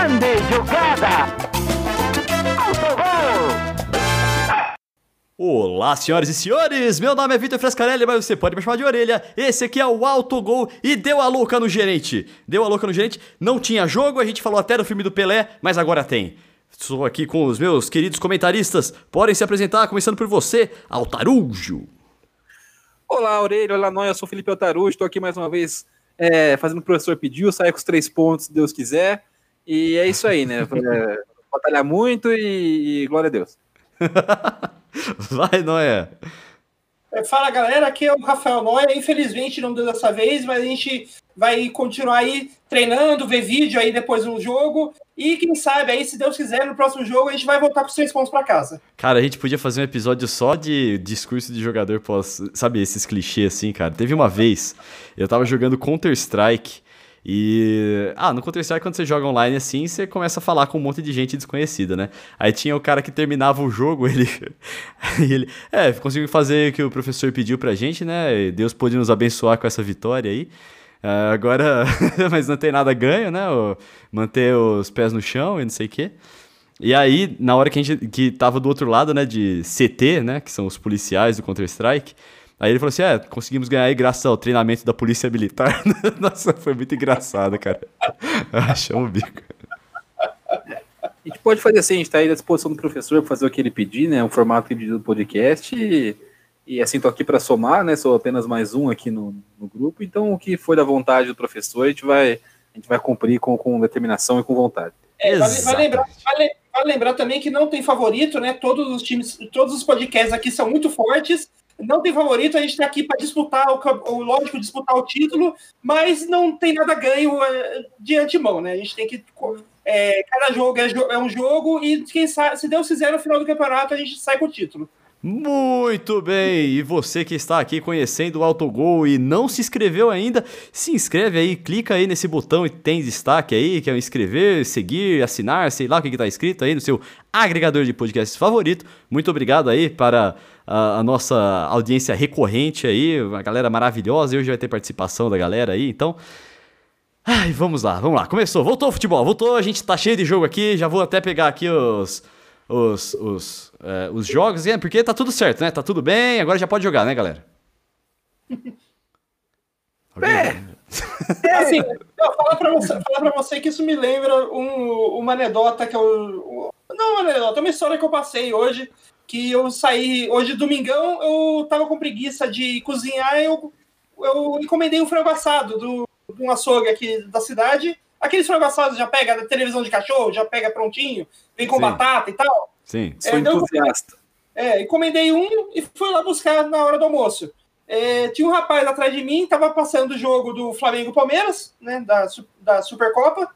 Grande jogada! Olá, senhoras e senhores! Meu nome é Vitor Frescarelli, mas você pode me chamar de orelha. Esse aqui é o Autogol e deu a louca no gerente. Deu a louca no gerente. Não tinha jogo, a gente falou até do filme do Pelé, mas agora tem. Estou aqui com os meus queridos comentaristas. Podem se apresentar, começando por você, Altarujo. Olá, Orelha, olá, nós, eu sou Felipe Altarujo, estou aqui mais uma vez é, fazendo o que o professor pediu, sair com os três pontos, se Deus quiser. E é isso aí, né? É, batalhar muito e, e glória a Deus. Vai, Noé. É, fala galera, aqui é o Rafael Noia. Infelizmente não deu dessa vez, mas a gente vai continuar aí treinando, ver vídeo aí depois do jogo. E quem sabe aí, se Deus quiser, no próximo jogo a gente vai voltar com os três pontos para casa. Cara, a gente podia fazer um episódio só de discurso de jogador pós. Sabe, esses clichês assim, cara. Teve uma vez, eu tava jogando Counter-Strike. E. Ah, no Counter-Strike, quando você joga online assim, você começa a falar com um monte de gente desconhecida, né? Aí tinha o cara que terminava o jogo, ele. ele é, conseguiu fazer o que o professor pediu pra gente, né? Deus pôde nos abençoar com essa vitória aí. Uh, agora. mas não tem nada ganho, né? manter os pés no chão e não sei o quê. E aí, na hora que a gente que tava do outro lado, né, de CT, né, que são os policiais do Counter-Strike, Aí ele falou assim: é, conseguimos ganhar aí graças ao treinamento da Polícia Militar. Nossa, foi muito engraçado, cara. Achamos o bico. A gente pode fazer assim, a gente tá aí à disposição do professor para fazer o que ele pedir, né? O formato que ele pediu do podcast. E, e assim, tô aqui para somar, né? Sou apenas mais um aqui no, no, grupo. Então, o que for da vontade do professor, a gente vai, a gente vai cumprir com, com determinação e com vontade. É, vale, vale, lembrar, vale, vale lembrar também que não tem favorito, né? Todos os times, todos os podcasts aqui são muito fortes não tem favorito, a gente está aqui para disputar, o, o, lógico, disputar o título, mas não tem nada ganho é, de antemão, né? A gente tem que. É, cada jogo é, é, um jogo e quem sabe, se Deus quiser, no final do campeonato a gente sai com o título. Muito bem! E você que está aqui conhecendo o Autogol e não se inscreveu ainda, se inscreve aí, clica aí nesse botão e tem destaque aí, que é inscrever, seguir, assinar, sei lá o que está escrito aí no seu agregador de podcasts favorito. Muito obrigado aí para a, a, nossa audiência recorrente aí, uma galera maravilhosa. Hoje vai ter participação da galera aí, então. Ai, vamos lá, vamos lá. Começou, voltou o futebol, voltou, a gente tá cheio de jogo aqui. Já vou até pegar aqui os. Os, os, é, os jogos, porque tá tudo certo, né? Tá tudo bem, agora já pode jogar, né, galera? É. é. Assim, eu falar pra, você, falar pra você que isso me lembra um, uma anedota que eu. Não uma anedota, uma história que eu passei hoje que eu saí hoje domingão, eu tava com preguiça de cozinhar, eu, eu encomendei um frango assado do, de um açougue aqui da cidade. Aqueles frango já pega da televisão de cachorro, já pega prontinho, vem com Sim. batata e tal. Sim, é, sou então, entusiasta. É, encomendei um e fui lá buscar na hora do almoço. É, tinha um rapaz atrás de mim, tava passando o jogo do Flamengo Palmeiras, né, da, da Supercopa,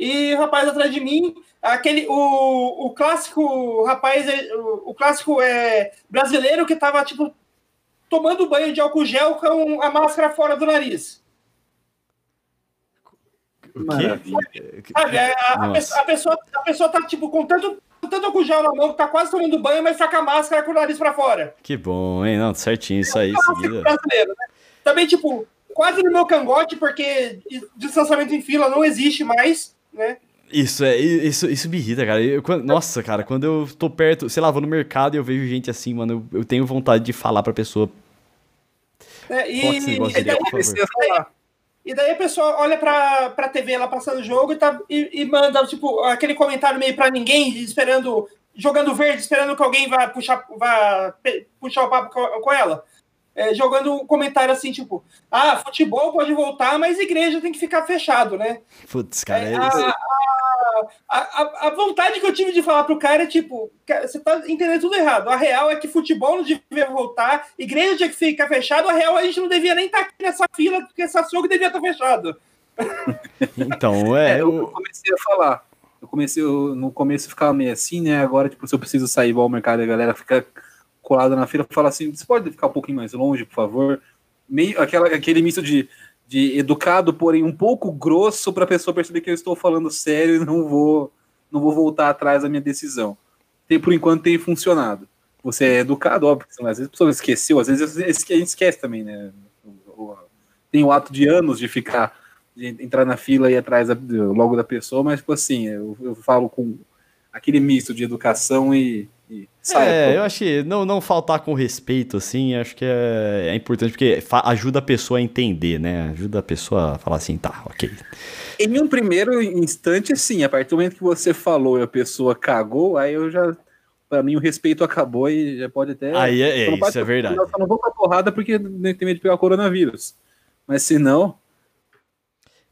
e o rapaz atrás de mim aquele o, o clássico rapaz o, o clássico é brasileiro que tava tipo tomando banho de álcool gel com a máscara fora do nariz o quê? Sabe, a, a, a, pessoa, a pessoa tá tipo com tanto tanto gel na mão que tá quase tomando banho mas tá com a máscara com o nariz para fora que bom hein não certinho isso aí é brasileiro, né? também tipo quase no meu cangote porque distanciamento em fila não existe mais né isso, é, isso, isso me irrita, cara. Eu, quando, nossa, cara, quando eu tô perto, sei lá, vou no mercado e eu vejo gente assim, mano, eu, eu tenho vontade de falar pra pessoa. É, e, e, e, daí, e, daí, a pessoa olha pra, pra TV lá passando o jogo e, tá, e, e manda, tipo, aquele comentário meio pra ninguém, esperando, jogando verde, esperando que alguém vá puxar, vá puxar o papo com, com ela. É, jogando um comentário assim, tipo, ah, futebol pode voltar, mas igreja tem que ficar fechado, né? Putz, cara, é, é a, a, a, vontade que eu tive de falar pro cara é tipo, você tá entendendo tudo errado. A real é que futebol não devia voltar, igreja tinha que ficar fechado, a real a gente não devia nem estar tá aqui nessa fila, porque essa açougue devia estar tá fechado. Então, é. é eu comecei a falar. Eu comecei, eu, no começo ficava meio assim, né? Agora, tipo, se eu preciso sair igual ao mercado, a galera fica colada na fila, fala assim: você pode ficar um pouquinho mais longe, por favor? Meio, aquela, aquele misto de de educado, porém um pouco grosso para a pessoa perceber que eu estou falando sério e não vou não vou voltar atrás da minha decisão. Tem por enquanto tem funcionado. Você é educado, óbvio, às vezes a pessoa esqueceu, às vezes a gente esquece também, né? Tem o ato de anos de ficar de entrar na fila e ir atrás da, logo da pessoa, mas, tipo assim, eu, eu falo com aquele misto de educação e, e é, eu acho que não, não faltar com respeito, assim, acho que é, é importante, porque ajuda a pessoa a entender, né? Ajuda a pessoa a falar assim, tá, ok. Em um primeiro instante, sim, a partir do momento que você falou e a pessoa cagou, aí eu já. Pra mim, o respeito acabou e já pode até. Aí é, é isso é verdade. Eu só não vou pra porrada porque tem medo de pegar o coronavírus. Mas se não.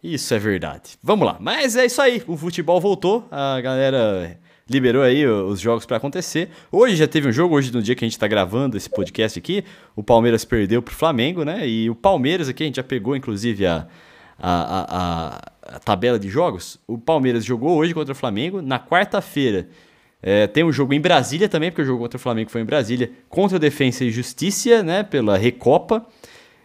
Isso é verdade. Vamos lá. Mas é isso aí. O futebol voltou. A galera liberou aí os jogos para acontecer. Hoje já teve um jogo, hoje no dia que a gente está gravando esse podcast aqui, o Palmeiras perdeu pro Flamengo, né? E o Palmeiras aqui, a gente já pegou inclusive a, a, a, a tabela de jogos. O Palmeiras jogou hoje contra o Flamengo. Na quarta-feira é, tem um jogo em Brasília também, porque o jogo contra o Flamengo foi em Brasília, contra o Defensa e Justiça, né? Pela Recopa,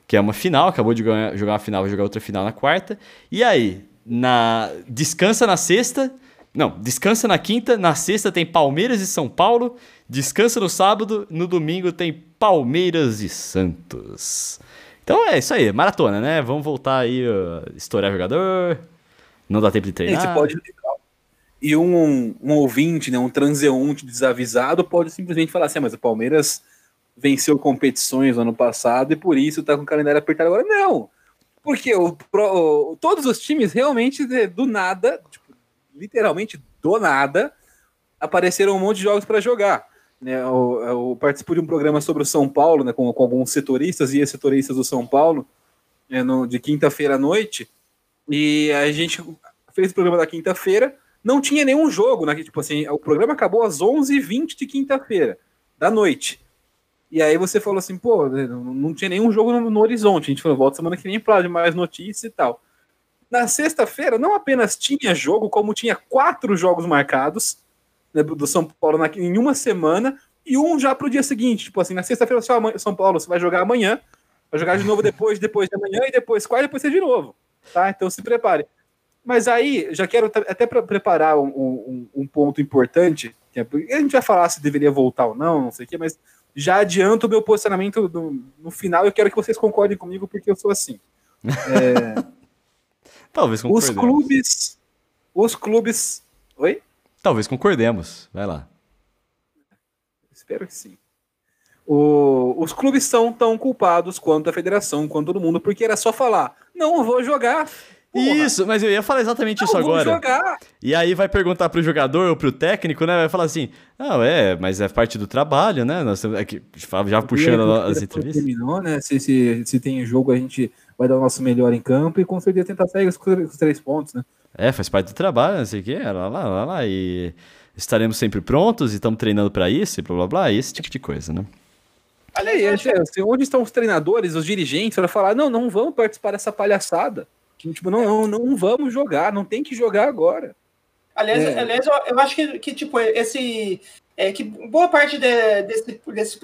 que é uma final, acabou de ganhar, jogar uma final, vai jogar outra final na quarta. E aí, na descansa na sexta não, descansa na quinta, na sexta tem Palmeiras e São Paulo, descansa no sábado, no domingo tem Palmeiras e Santos. Então é isso aí, maratona, né? Vamos voltar aí, uh, estourar jogador, não dá tempo de treinar. Você pode... E um, um ouvinte, né, um transeunte desavisado pode simplesmente falar assim, ah, mas o Palmeiras venceu competições no ano passado e por isso tá com o calendário apertado agora. Não! Porque o, pro, todos os times realmente, do nada, literalmente do nada, apareceram um monte de jogos para jogar. Né, eu, eu participo de um programa sobre o São Paulo, né, com, com alguns setoristas e ex-setoristas do São Paulo, né, no, de quinta-feira à noite, e a gente fez o programa da quinta-feira, não tinha nenhum jogo, né, tipo assim, o programa acabou às 11h20 de quinta-feira, da noite. E aí você falou assim, pô, né, não, tinha nenhum jogo no, no, horizonte. A gente falou, volta semana que vem para de mais notícias e tal. Na sexta-feira, não apenas tinha jogo, como tinha quatro jogos marcados né, do São Paulo na, em uma semana e um já para o dia seguinte. Tipo assim, na sexta-feira, São Paulo, você vai jogar amanhã, vai jogar de novo depois, depois de amanhã e depois quarta, depois de novo. Tá? Então se prepare. Mas aí, já quero até para preparar um, um, um, ponto importante, que é, a gente vai falar se deveria voltar ou não, não sei o quê, mas já adianto o meu posicionamento do, no final. Eu quero que vocês concordem comigo, porque eu sou assim. É, Talvez concordemos. Os clubes. Os clubes. Oi? Talvez concordemos. Vai lá. Espero que sim. O, os clubes são tão culpados quanto a federação, quanto todo mundo, porque era só falar: não, vou jogar. Porra. Isso, mas eu ia falar exatamente não, isso agora. Jogar. E aí vai perguntar pro jogador ou pro técnico, né? Vai falar assim: não, é, mas é parte do trabalho, né? Nós aqui, já puxando as entrevistas. Terminou, né? Se, se, se tem jogo, a gente vai dar o nosso melhor em campo e com certeza tentar sair com os três pontos, né? É, faz parte do trabalho, não sei o quê, lá, lá, lá, lá, e estaremos sempre prontos e estamos treinando para isso e blá blá blá, esse tipo de coisa, né? Olha aí, assim, onde estão os treinadores, os dirigentes, para falar, não, não vamos participar dessa palhaçada. Tipo, não, não, não vamos jogar, não tem que jogar agora. Aliás, é. aliás eu, eu, acho que, que tipo, esse. É, que boa parte de, desse, desse,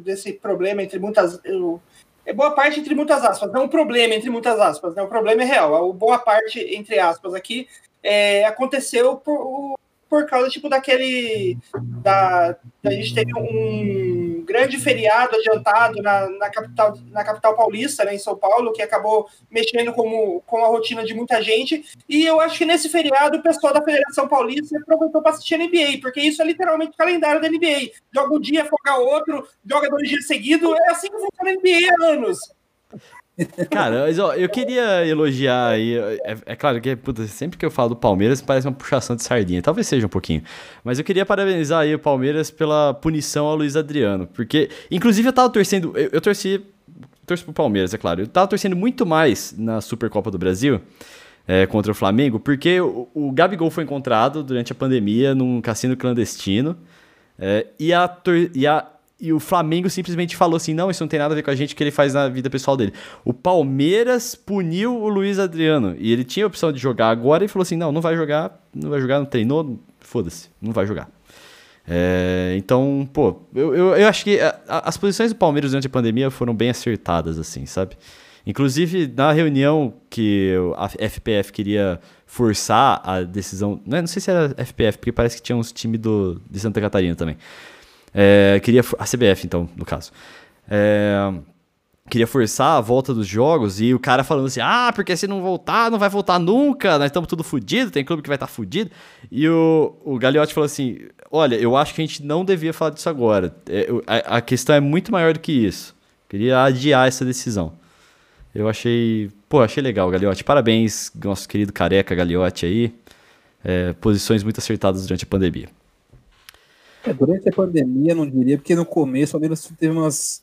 desse problema, entre muitas. Eu, é boa parte entre muitas aspas, não é um problema entre muitas aspas, né? O problema é real. A boa parte, entre aspas, aqui é, aconteceu por, por causa, tipo, daquele. Da, a gente teve um grande feriado adiantado na, na, capital, na capital paulista, né, em São Paulo, que acabou mexendo com, com a rotina de muita gente. E eu acho que nesse feriado o pessoal da Federação Paulista aproveitou para assistir a NBA, porque isso é literalmente o calendário da NBA. Joga um dia, folga outro, joga dois dias seguidos. É assim que funciona a NBA há anos. Cara, mas, ó, eu queria elogiar aí. É, é claro que puta, sempre que eu falo do Palmeiras parece uma puxação de sardinha. Talvez seja um pouquinho. Mas eu queria parabenizar aí o Palmeiras pela punição ao Luiz Adriano. Porque, inclusive, eu tava torcendo. Eu, eu torci. Torço pro Palmeiras, é claro. Eu tava torcendo muito mais na Supercopa do Brasil. É, contra o Flamengo, porque o, o Gabigol foi encontrado durante a pandemia num cassino clandestino. É, e, a, e a e o Flamengo simplesmente falou assim: não, isso não tem nada a ver com a gente, que ele faz na vida pessoal dele. O Palmeiras puniu o Luiz Adriano. E ele tinha a opção de jogar agora e falou assim: não, não vai jogar, não vai jogar, não treinou, foda-se, não vai jogar. É, então, pô, eu, eu, eu acho que a, a, as posições do Palmeiras durante a pandemia foram bem acertadas, assim, sabe? Inclusive, na reunião que a FPF queria forçar a decisão. Não, é, não sei se era FPF, porque parece que tinha uns times do, de Santa Catarina também. É, queria a CBF, então, no caso. É, queria forçar a volta dos jogos e o cara falando assim: ah, porque se não voltar, não vai voltar nunca, nós estamos tudo fudido, tem clube que vai estar tá fudido. E o, o Gagliotti falou assim: olha, eu acho que a gente não devia falar disso agora. É, a, a, questão é muito maior do que isso. Queria adiar essa decisão. Eu achei, pô, achei legal, Gagliotti. Parabéns, nosso querido careca Gagliotti aí. É, posições muito acertadas durante a pandemia. É, durante a pandemia, não diria, porque no começo, ao menos teve umas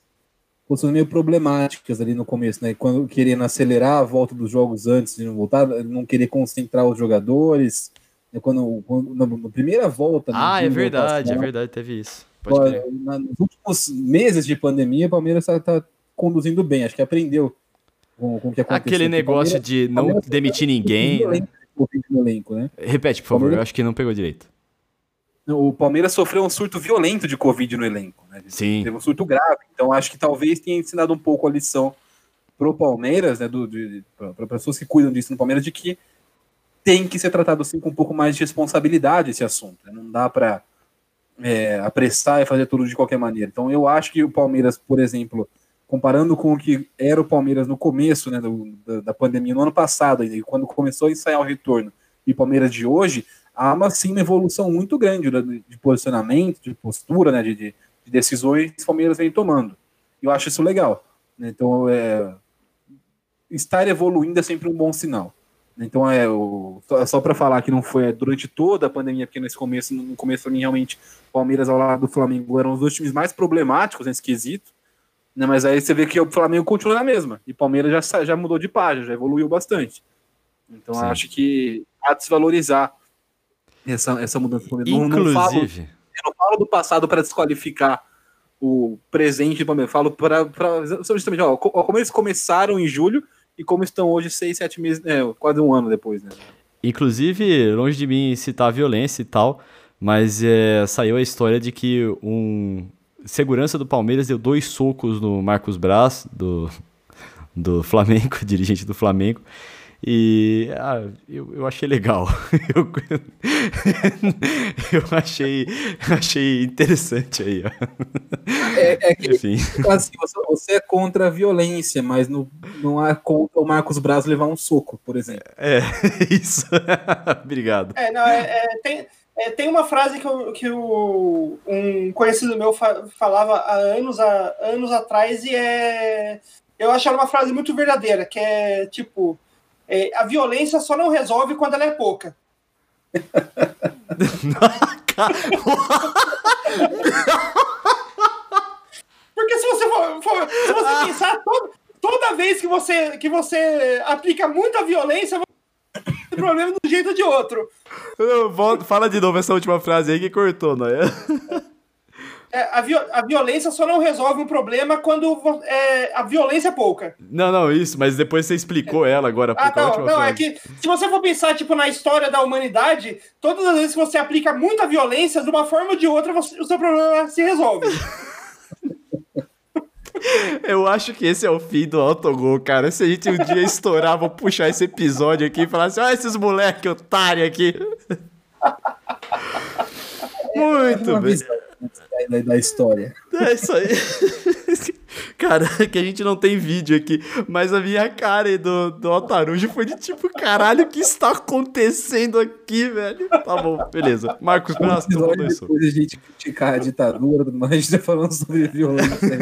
posições meio problemáticas ali no começo, né? Quando querendo acelerar a volta dos jogos antes de não voltar, não querer concentrar os jogadores. Né? Quando, quando na, na, primeira volta. Ah, é verdade, é verdade, teve isso. Na, nos últimos meses de pandemia, o Palmeiras está tá conduzindo bem, acho que aprendeu com, com o que aconteceu. Aquele negócio de não demitir ninguém. Né? Elenco, né? Repete, por favor, Palmeiras... eu acho que não pegou direito. O Palmeiras sofreu um surto violento de Covid no elenco. Né? Sim. Teve um surto grave. Então acho que talvez tenha ensinado um pouco a lição pro Palmeiras, né? Para pessoas que cuidam disso no Palmeiras, de que tem que ser tratado assim com um pouco mais de responsabilidade esse assunto. Né? Não dá para é, apressar e fazer tudo de qualquer maneira. Então eu acho que o Palmeiras, por exemplo, comparando com o que era o Palmeiras no começo né, do, da, da, pandemia, no ano passado, quando começou a ensaiar o retorno, e Palmeiras de hoje, há uma, sim, uma evolução muito grande de, posicionamento, de postura, né, de, de, decisões que o Palmeiras vem tomando. Eu acho isso legal. Né? Então, é, estar evoluindo é sempre um bom sinal. Então, é, o, só, para falar que não foi durante toda a pandemia, porque nesse começo, no começo, para mim, realmente, Palmeiras ao lado do Flamengo eram os dois times mais problemáticos nesse quesito. Né? Mas aí você vê que o Flamengo continua na mesma. E o Palmeiras já, já mudou de página, já evoluiu bastante. Então, acho que há de se valorizar essa, essa mudança. Inclusive. Não, não falo, eu não falo do passado para desqualificar o presente do Palmeiras. Falo para justamente ó, como eles começaram em julho e como estão hoje, seis, sete meses, é, quase um ano depois, né? Inclusive, longe de mim citar a violência e tal, mas é, saiu a história de que um segurança do Palmeiras deu dois socos no Marcos Braz, do, do Flamengo, dirigente do Flamengo, e ah, eu, eu achei legal. eu, eu achei, achei interessante aí. É, é que, Enfim. Assim, você, você, é contra a violência, mas não, não é contra o Marcos Braz levar um soco, por exemplo. É, isso. Obrigado. É, não, é, é, tem, é, tem uma frase que, eu, que o, um conhecido meu fa, falava há anos, há anos atrás e é. Eu acho ela uma frase muito verdadeira, que é tipo é, a violência só não resolve quando ela é pouca. Porque se você for, for se você pensar toda, toda vez que você que você aplica muita violência, você tem problema de um jeito ou de outro. Fala de novo essa última frase aí que cortou, não é? É, a, vi a violência só não resolve um problema quando é, a violência é pouca. Não, não, isso, mas depois você explicou ela agora. Ah, não, não, é que se você for pensar, tipo, na história da humanidade, todas as vezes que você aplica muita violência, de uma forma ou de outra, você, o seu problema se resolve. Eu acho que esse é o fim do autogol, cara. Se a gente um dia estourar, vou puxar esse episódio aqui e falar assim: olha esses moleque otário aqui. Muito bem da, da história. É isso aí. Cara, que a gente não tem vídeo aqui, mas a minha cara do, do Altarujo foi de tipo, caralho, o que está acontecendo aqui, velho? Tá bom, beleza. Marcos, próximo. Depois a gente criticar a ditadura, mas a gente tá falando sobre violência.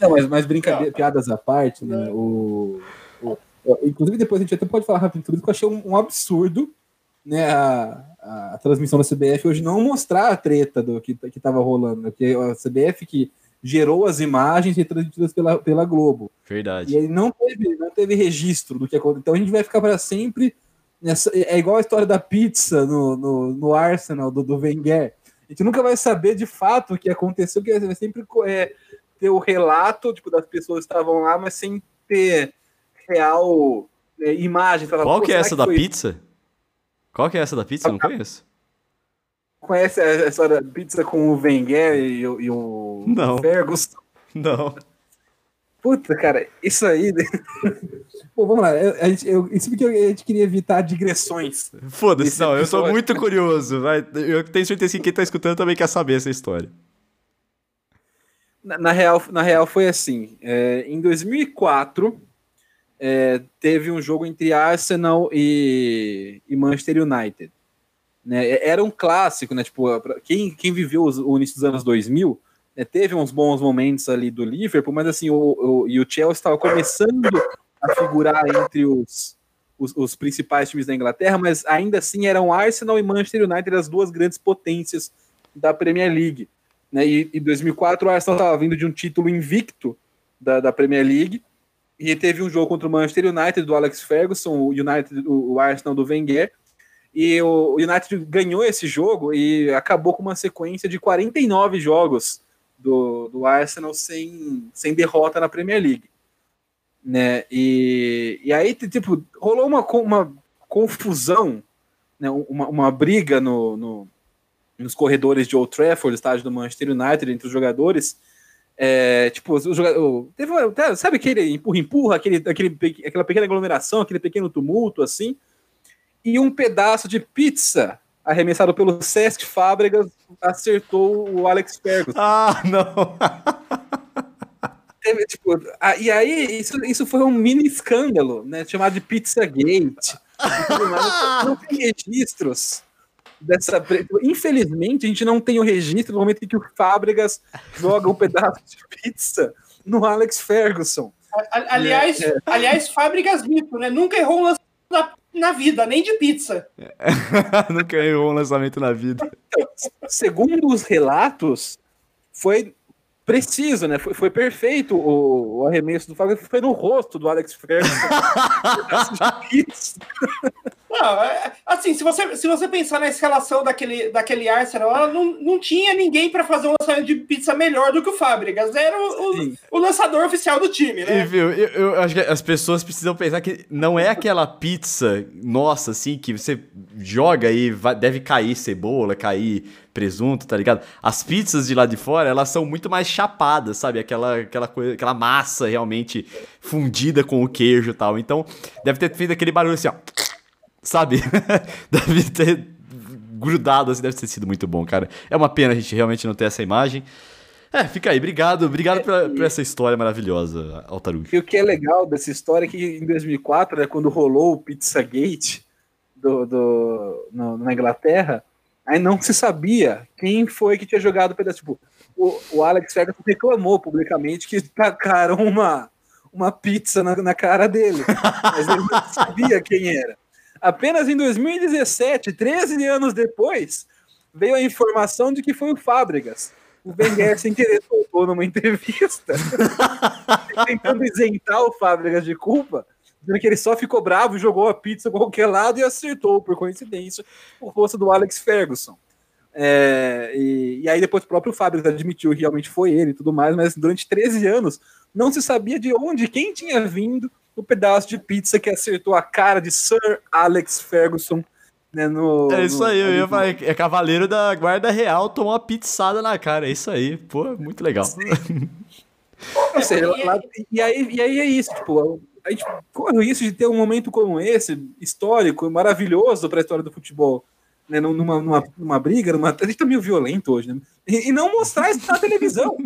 não, mas, mas brincadeira, piadas à parte, né? O, o, inclusive, depois a gente até pode falar rápido tudo, que eu achei um, um absurdo, né? A, a, transmissão da CBF hoje não mostrar a treta do que estava rolando, né? Porque a CBF que gerou as imagens e transmitidas pela, pela Globo. Verdade. E ele não teve, não teve registro do que aconteceu. Então a gente vai ficar para sempre. Nessa, é igual a história da pizza no, no, no Arsenal, do, do Wenger. A gente nunca vai saber de fato o que aconteceu, porque vai sempre é, ter o relato tipo, das pessoas que estavam lá, mas sem ter real é, imagem. Qual que é essa que da pizza? Qual que é essa da pizza? Eu não conheço. Conhece a história da pizza com o Wenger e, e o não. Ferguson? Não. Puta, cara, isso aí. Pô, vamos lá. A gente, eu, isso porque a gente queria evitar digressões. Foda-se, não, eu sou muito curioso. Vai. Eu tenho certeza que quem tá escutando também quer saber essa história. Na, na real, na real foi assim. É, em 2004, é, teve um jogo entre Arsenal e, e Manchester United. Né? Era um clássico, né? Tipo, quem, quem viveu os, o início dos anos 2000 né, teve uns bons momentos ali do Liverpool, mas assim, o, o, e o Chelsea estava começando a figurar entre os, os, os, principais times da Inglaterra, mas ainda assim eram Arsenal e Manchester United as duas grandes potências da Premier League. Né? E em 2004 o Arsenal estava vindo de um título invicto da, da Premier League, e teve um jogo contra o Manchester United do Alex Ferguson, o United, o Arsenal do Wenger, e o United ganhou esse jogo e acabou com uma sequência de 49 jogos do, do Arsenal sem, sem derrota na Premier League. Né? E, e aí, tipo, rolou uma, uma confusão, né? uma, uma briga no, no, nos corredores de Old Trafford, estádio do Manchester United, entre os jogadores. É, tipo, o jogador, teve uma, sabe aquele empurra-empurra, aquele, aquele, aquela pequena aglomeração, aquele pequeno tumulto, assim e um pedaço de pizza arremessado pelo Sesc Fábregas acertou o Alex Ferguson. Ah, não! tipo, ah, e aí, isso, isso foi um mini escândalo, né? Chamado de Pizzagate. não tem registros dessa. Infelizmente, a gente não tem o registro no momento em que o Fábregas joga um pedaço de pizza no Alex Ferguson. Aliás, é. aliás Fábricas mito, né? Nunca errou um lance na vida, nem de pizza. Nunca errou um lançamento na vida. Então, segundo os relatos, foi preciso, né? Foi, foi perfeito o, o, arremesso do Fábio, foi no rosto do Alex Ferguson. não, é, assim, se você, se você pensar na escalação daquele, daquele Arsenal, não, não tinha ninguém para fazer um lançamento de pizza melhor do que o Fábricas. Era o, o, o, lançador oficial do time, né? E, viu, eu, eu, acho que as pessoas precisam pensar que não é aquela pizza nossa, assim, que você joga e vai, deve cair cebola, cair presunto, tá ligado? As pizzas de lá de fora, elas são muito mais chapadas, sabe? Aquela, aquela, coisa, aquela massa realmente fundida com o queijo e tal. Então, deve ter feito aquele barulho assim, ó. Sabe? deve ter grudado, assim, deve ter sido muito bom, cara. É uma pena a gente realmente não ter essa imagem. É, fica aí. Obrigado, obrigado é, por, por, essa história maravilhosa, Altarugi. E o que é legal dessa história é que em 2004, né, quando rolou o Pizzagate do, do, no, na Inglaterra, Aí não se sabia quem foi que tinha jogado o pedaço. Tipo, o, o Alex Ferguson reclamou publicamente que tacaram uma, uma pizza na, na cara dele. Mas ele não sabia quem era. Apenas em 2017, 13 anos depois, veio a informação de que foi o Fábricas. O Wenger, sem querer, soltou numa entrevista, tentando isentar o Fábricas de culpa, dizendo que ele só ficou bravo, jogou a pizza para qualquer lado e acertou, por coincidência, o rosto do Alex Ferguson. É, e, e, aí depois o próprio Fábio admitiu que realmente foi ele e tudo mais, mas durante 13 anos não se sabia de onde, quem tinha vindo o pedaço de pizza que acertou a cara de Sir Alex Ferguson. Né, no, é isso no, aí, eu ia falar, é cavaleiro da guarda real, tomou uma pizzada na cara, é isso aí, pô, muito legal. Ou seja, lá, e, aí, e aí é isso, tipo, a gente corre o risco de ter um momento como esse, histórico, maravilhoso para a história do futebol, né? Numa, numa, numa briga, numa... a gente tá meio violento hoje, né? E, e não mostrar isso na televisão.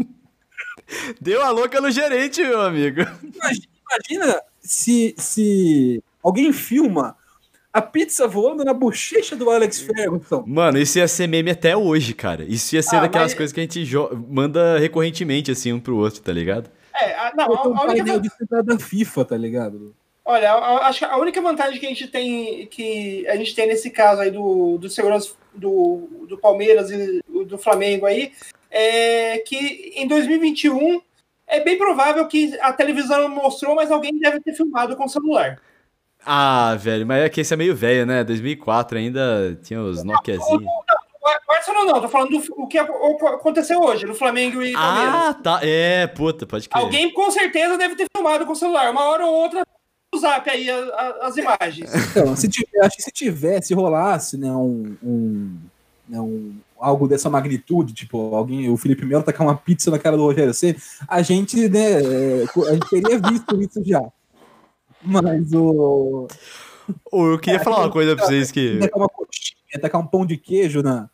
Deu a louca no gerente, meu amigo. Imagina, imagina se, se alguém filma a pizza voando na bochecha do Alex Ferguson. Mano, isso ia ser meme até hoje, cara. Isso ia ser ah, daquelas mas... coisas que a gente manda recorrentemente, assim, um pro outro, tá ligado? É, a, não, a, a única... de da FIFA, tá ligado? Olha, acho que a única vantagem que a gente tem que a gente tem nesse caso aí do, do segurança do, do Palmeiras e do Flamengo aí é que em 2021 é bem provável que a televisão mostrou, mas alguém deve ter filmado com o celular. Ah, velho, mas é que esse é meio velho, né? 2004 ainda tinha os Nokiazinhos. Barcelona não, tô falando do o que aconteceu hoje, no Flamengo e Palmeiras. Ah, tá. É, puta, pode crer. Alguém com certeza deve ter filmado com o celular. Uma hora ou outra o zap aí a, a, as imagens. Então, se tiver, acho que se tivesse, rolasse, né, um, um, né, um, algo dessa magnitude, tipo, alguém, o Felipe Melo tacar uma pizza na cara do Rogério C, a gente, né, é, a gente teria visto isso já. Mas o. eu queria é, falar uma coisa pra vocês que. Uma coxinha, tacar um pão de queijo na,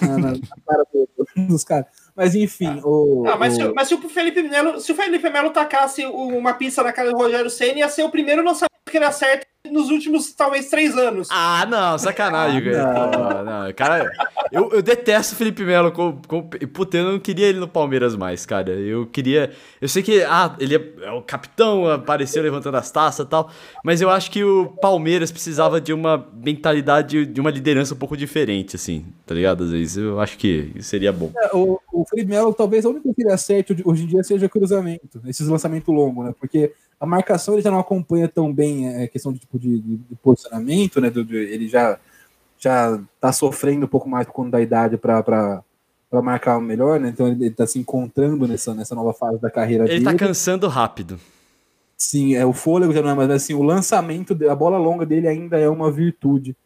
na, na cara do, dos caras. Mas enfim, o. Ah, mas, o... Se, mas se o Felipe Melo, se o Felipe Melo tacasse uma pista na cara do Rogério Senna, ia ser o primeiro lançamento que ele acerta nos últimos, talvez, três anos. Ah, não, sacanagem, ah, não. não. Cara, eu, eu detesto o Felipe Melo. Com, com, puta, eu não queria ele no Palmeiras mais, cara. Eu queria. Eu sei que, ah, ele é, é o capitão, apareceu levantando as taças e tal. Mas eu acho que o Palmeiras precisava de uma mentalidade, de uma liderança um pouco diferente, assim, tá ligado? Às vezes eu acho que seria bom. É, o, o Felipe Melo, talvez a única que ele acerte hoje em dia seja cruzamento, esses lançamentos longos, né? Porque a marcação ele já não acompanha tão bem a é, questão de, tipo, de, de posicionamento, né? Do, de, ele já já tá sofrendo um pouco mais por conta da idade para marcar melhor, né? Então ele, está se encontrando nessa, nessa nova fase da carreira ele tá dele. Ele tá cansando rápido. Sim, é o fôlego já não é mais assim, o lançamento, a bola longa dele ainda é uma virtude.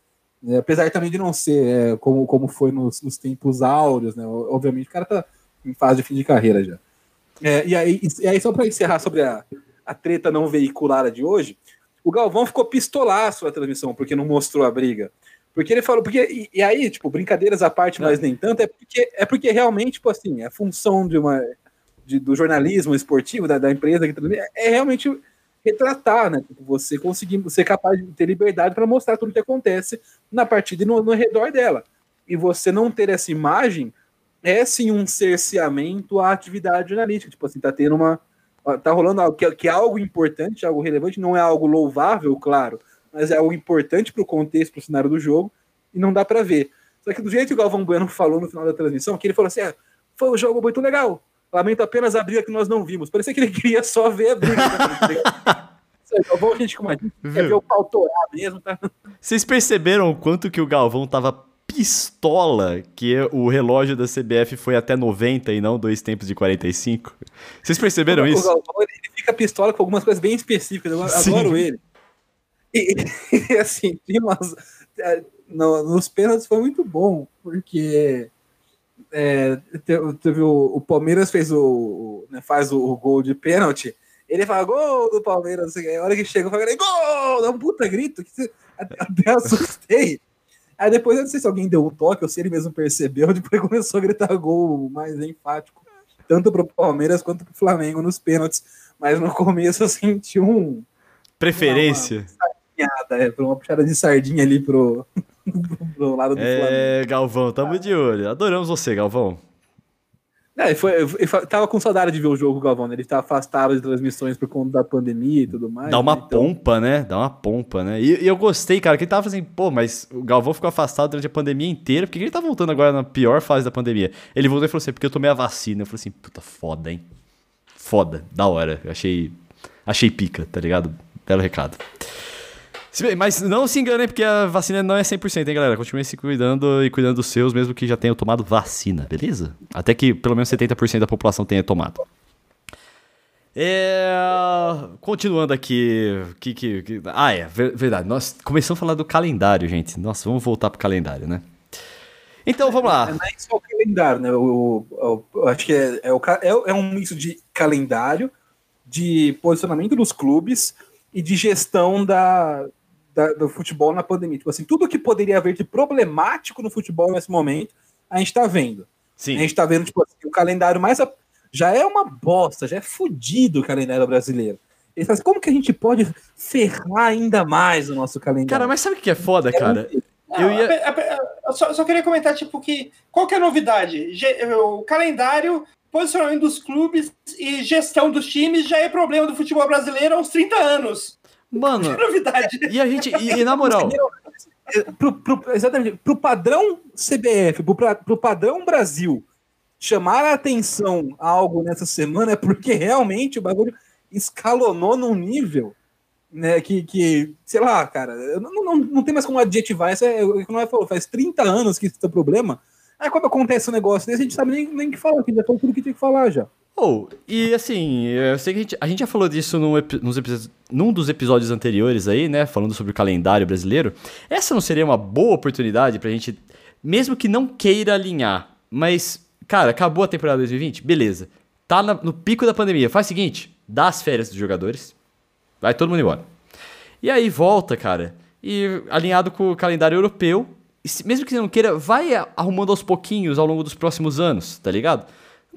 É, apesar também de não ser é, como, como foi nos, nos, tempos áureos, né? Obviamente o cara tá em fase de fim de carreira já. É, e, aí, e aí, só para encerrar sobre a, a treta não veiculada de hoje, o Galvão ficou pistolaço na transmissão porque não mostrou a briga. Porque ele falou, porque, e, e aí, tipo, brincadeiras à parte, mas nem tanto, é porque, é porque realmente, tipo assim, a função de uma, de, do jornalismo esportivo, da, da empresa, que é, é realmente retratar, né? Tipo, você conseguir ser capaz de ter liberdade para mostrar tudo o que acontece na partida e no, no redor dela. E você não ter essa imagem é sim um cerceamento à atividade jornalística. Tipo assim, tá tendo uma, tá rolando algo que, que é algo importante, algo relevante, não é algo louvável, claro, mas é algo importante para o contexto, para o cenário do jogo, e não dá para ver. Só que do jeito que o Galvão Bueno falou no final da transmissão, que ele falou assim: ah, foi um jogo muito legal. Lamento apenas a briga que nós não vimos. Parecia que ele queria só ver a briga. Galvão, a gente como é, quer ver o pau torar mesmo, tá? Vocês perceberam o quanto que o Galvão tava pistola que o relógio da CBF foi até 90 e não dois tempos de 45? Vocês perceberam o, isso? O Galvão, ele fica pistola com algumas coisas bem específicas, eu Sim. adoro ele. E, e assim, umas, é, no, nos pênaltis foi muito bom, porque é, teve o, o, Palmeiras fez o, né, faz o, o, gol de pênalti, ele fala gol do Palmeiras, a hora que chega, eu falei gol, dá um puta grito, que até, até assustei. Aí depois eu não sei se alguém deu um toque ou se ele mesmo percebeu, depois começou a gritar gol mais enfático, tanto pro Palmeiras quanto pro Flamengo nos pênaltis. Mas no começo eu senti um. Preferência. Uma, uma é, uma puxada de sardinha ali pro, pro lado do é, Flamengo. É, Galvão, tamo de olho. Adoramos você, Galvão. É, foi, eu, tava com saudade de ver o jogo, Galvão. Né? Ele tá afastado de transmissões por conta da pandemia e tudo mais. Dá uma né? então... pompa, né? Dá uma pompa, né? E, e, eu gostei, cara, que ele tava assim, pô, mas o Galvão ficou afastado durante a pandemia inteira. Por que ele tá voltando agora na pior fase da pandemia? Ele voltou e falou assim, porque eu tomei a vacina. Eu falei assim, puta, foda, hein? Foda, da hora. Eu achei. Achei pica, tá ligado? Belo recado. Mas não se enganem, porque a vacina não é 100%, hein, galera? Continuem se cuidando e cuidando dos seus, mesmo que já tenham tomado vacina, beleza? Até que pelo menos 70% da população tenha tomado. É... Continuando aqui. Que, que, que... Ah, é, verdade. Nós começamos a falar do calendário, gente. Nossa, vamos voltar pro calendário, né? Então vamos lá. Não é só o calendário, né? Eu, eu, eu acho que é, é, é, é um misto de calendário, de posicionamento dos clubes e de gestão da, da, do futebol na pandemia. Tipo assim, tudo que poderia haver de problemático no futebol nesse momento, a gente tá vendo. Sim. A gente tá vendo, tipo assim, o calendário mais. A... Já é uma bosta, já é fodido o calendário brasileiro. Ele fala assim, como que a gente pode ferrar ainda mais o nosso calendário? Cara, mas sabe o que é foda, é cara? Não, eu, ia... eu só, só, queria comentar, tipo, que qual que é a novidade? O calendário, posicionamento dos clubes e gestão dos times já é problema do futebol brasileiro há uns 30 anos. Mano, novidade. E a gente, e, e na moral. Pro, pro, exatamente, pro padrão CBF, pro, pro padrão Brasil, chamar a atenção a algo nessa semana é porque realmente o bagulho escalonou num nível né, que, que sei lá, cara, não, não, não tem mais como adjetivar. Isso é, como é falou, faz 30 anos que isso é problema. Aí quando acontece um negócio desse, a gente sabe nem, nem que falar, que já falou tudo que tem que falar já. Oh, e assim, eu sei que a gente, a gente já falou disso num, nos num dos episódios anteriores aí, né? Falando sobre o calendário brasileiro. Essa não seria uma boa oportunidade pra gente, mesmo que não queira alinhar, mas, cara, acabou a temporada 2020? Beleza. Tá na, no pico da pandemia. Faz o seguinte: dá as férias dos jogadores, vai todo mundo embora. E aí volta, cara, e alinhado com o calendário europeu, mesmo que você não queira, vai arrumando aos pouquinhos ao longo dos próximos anos, tá ligado?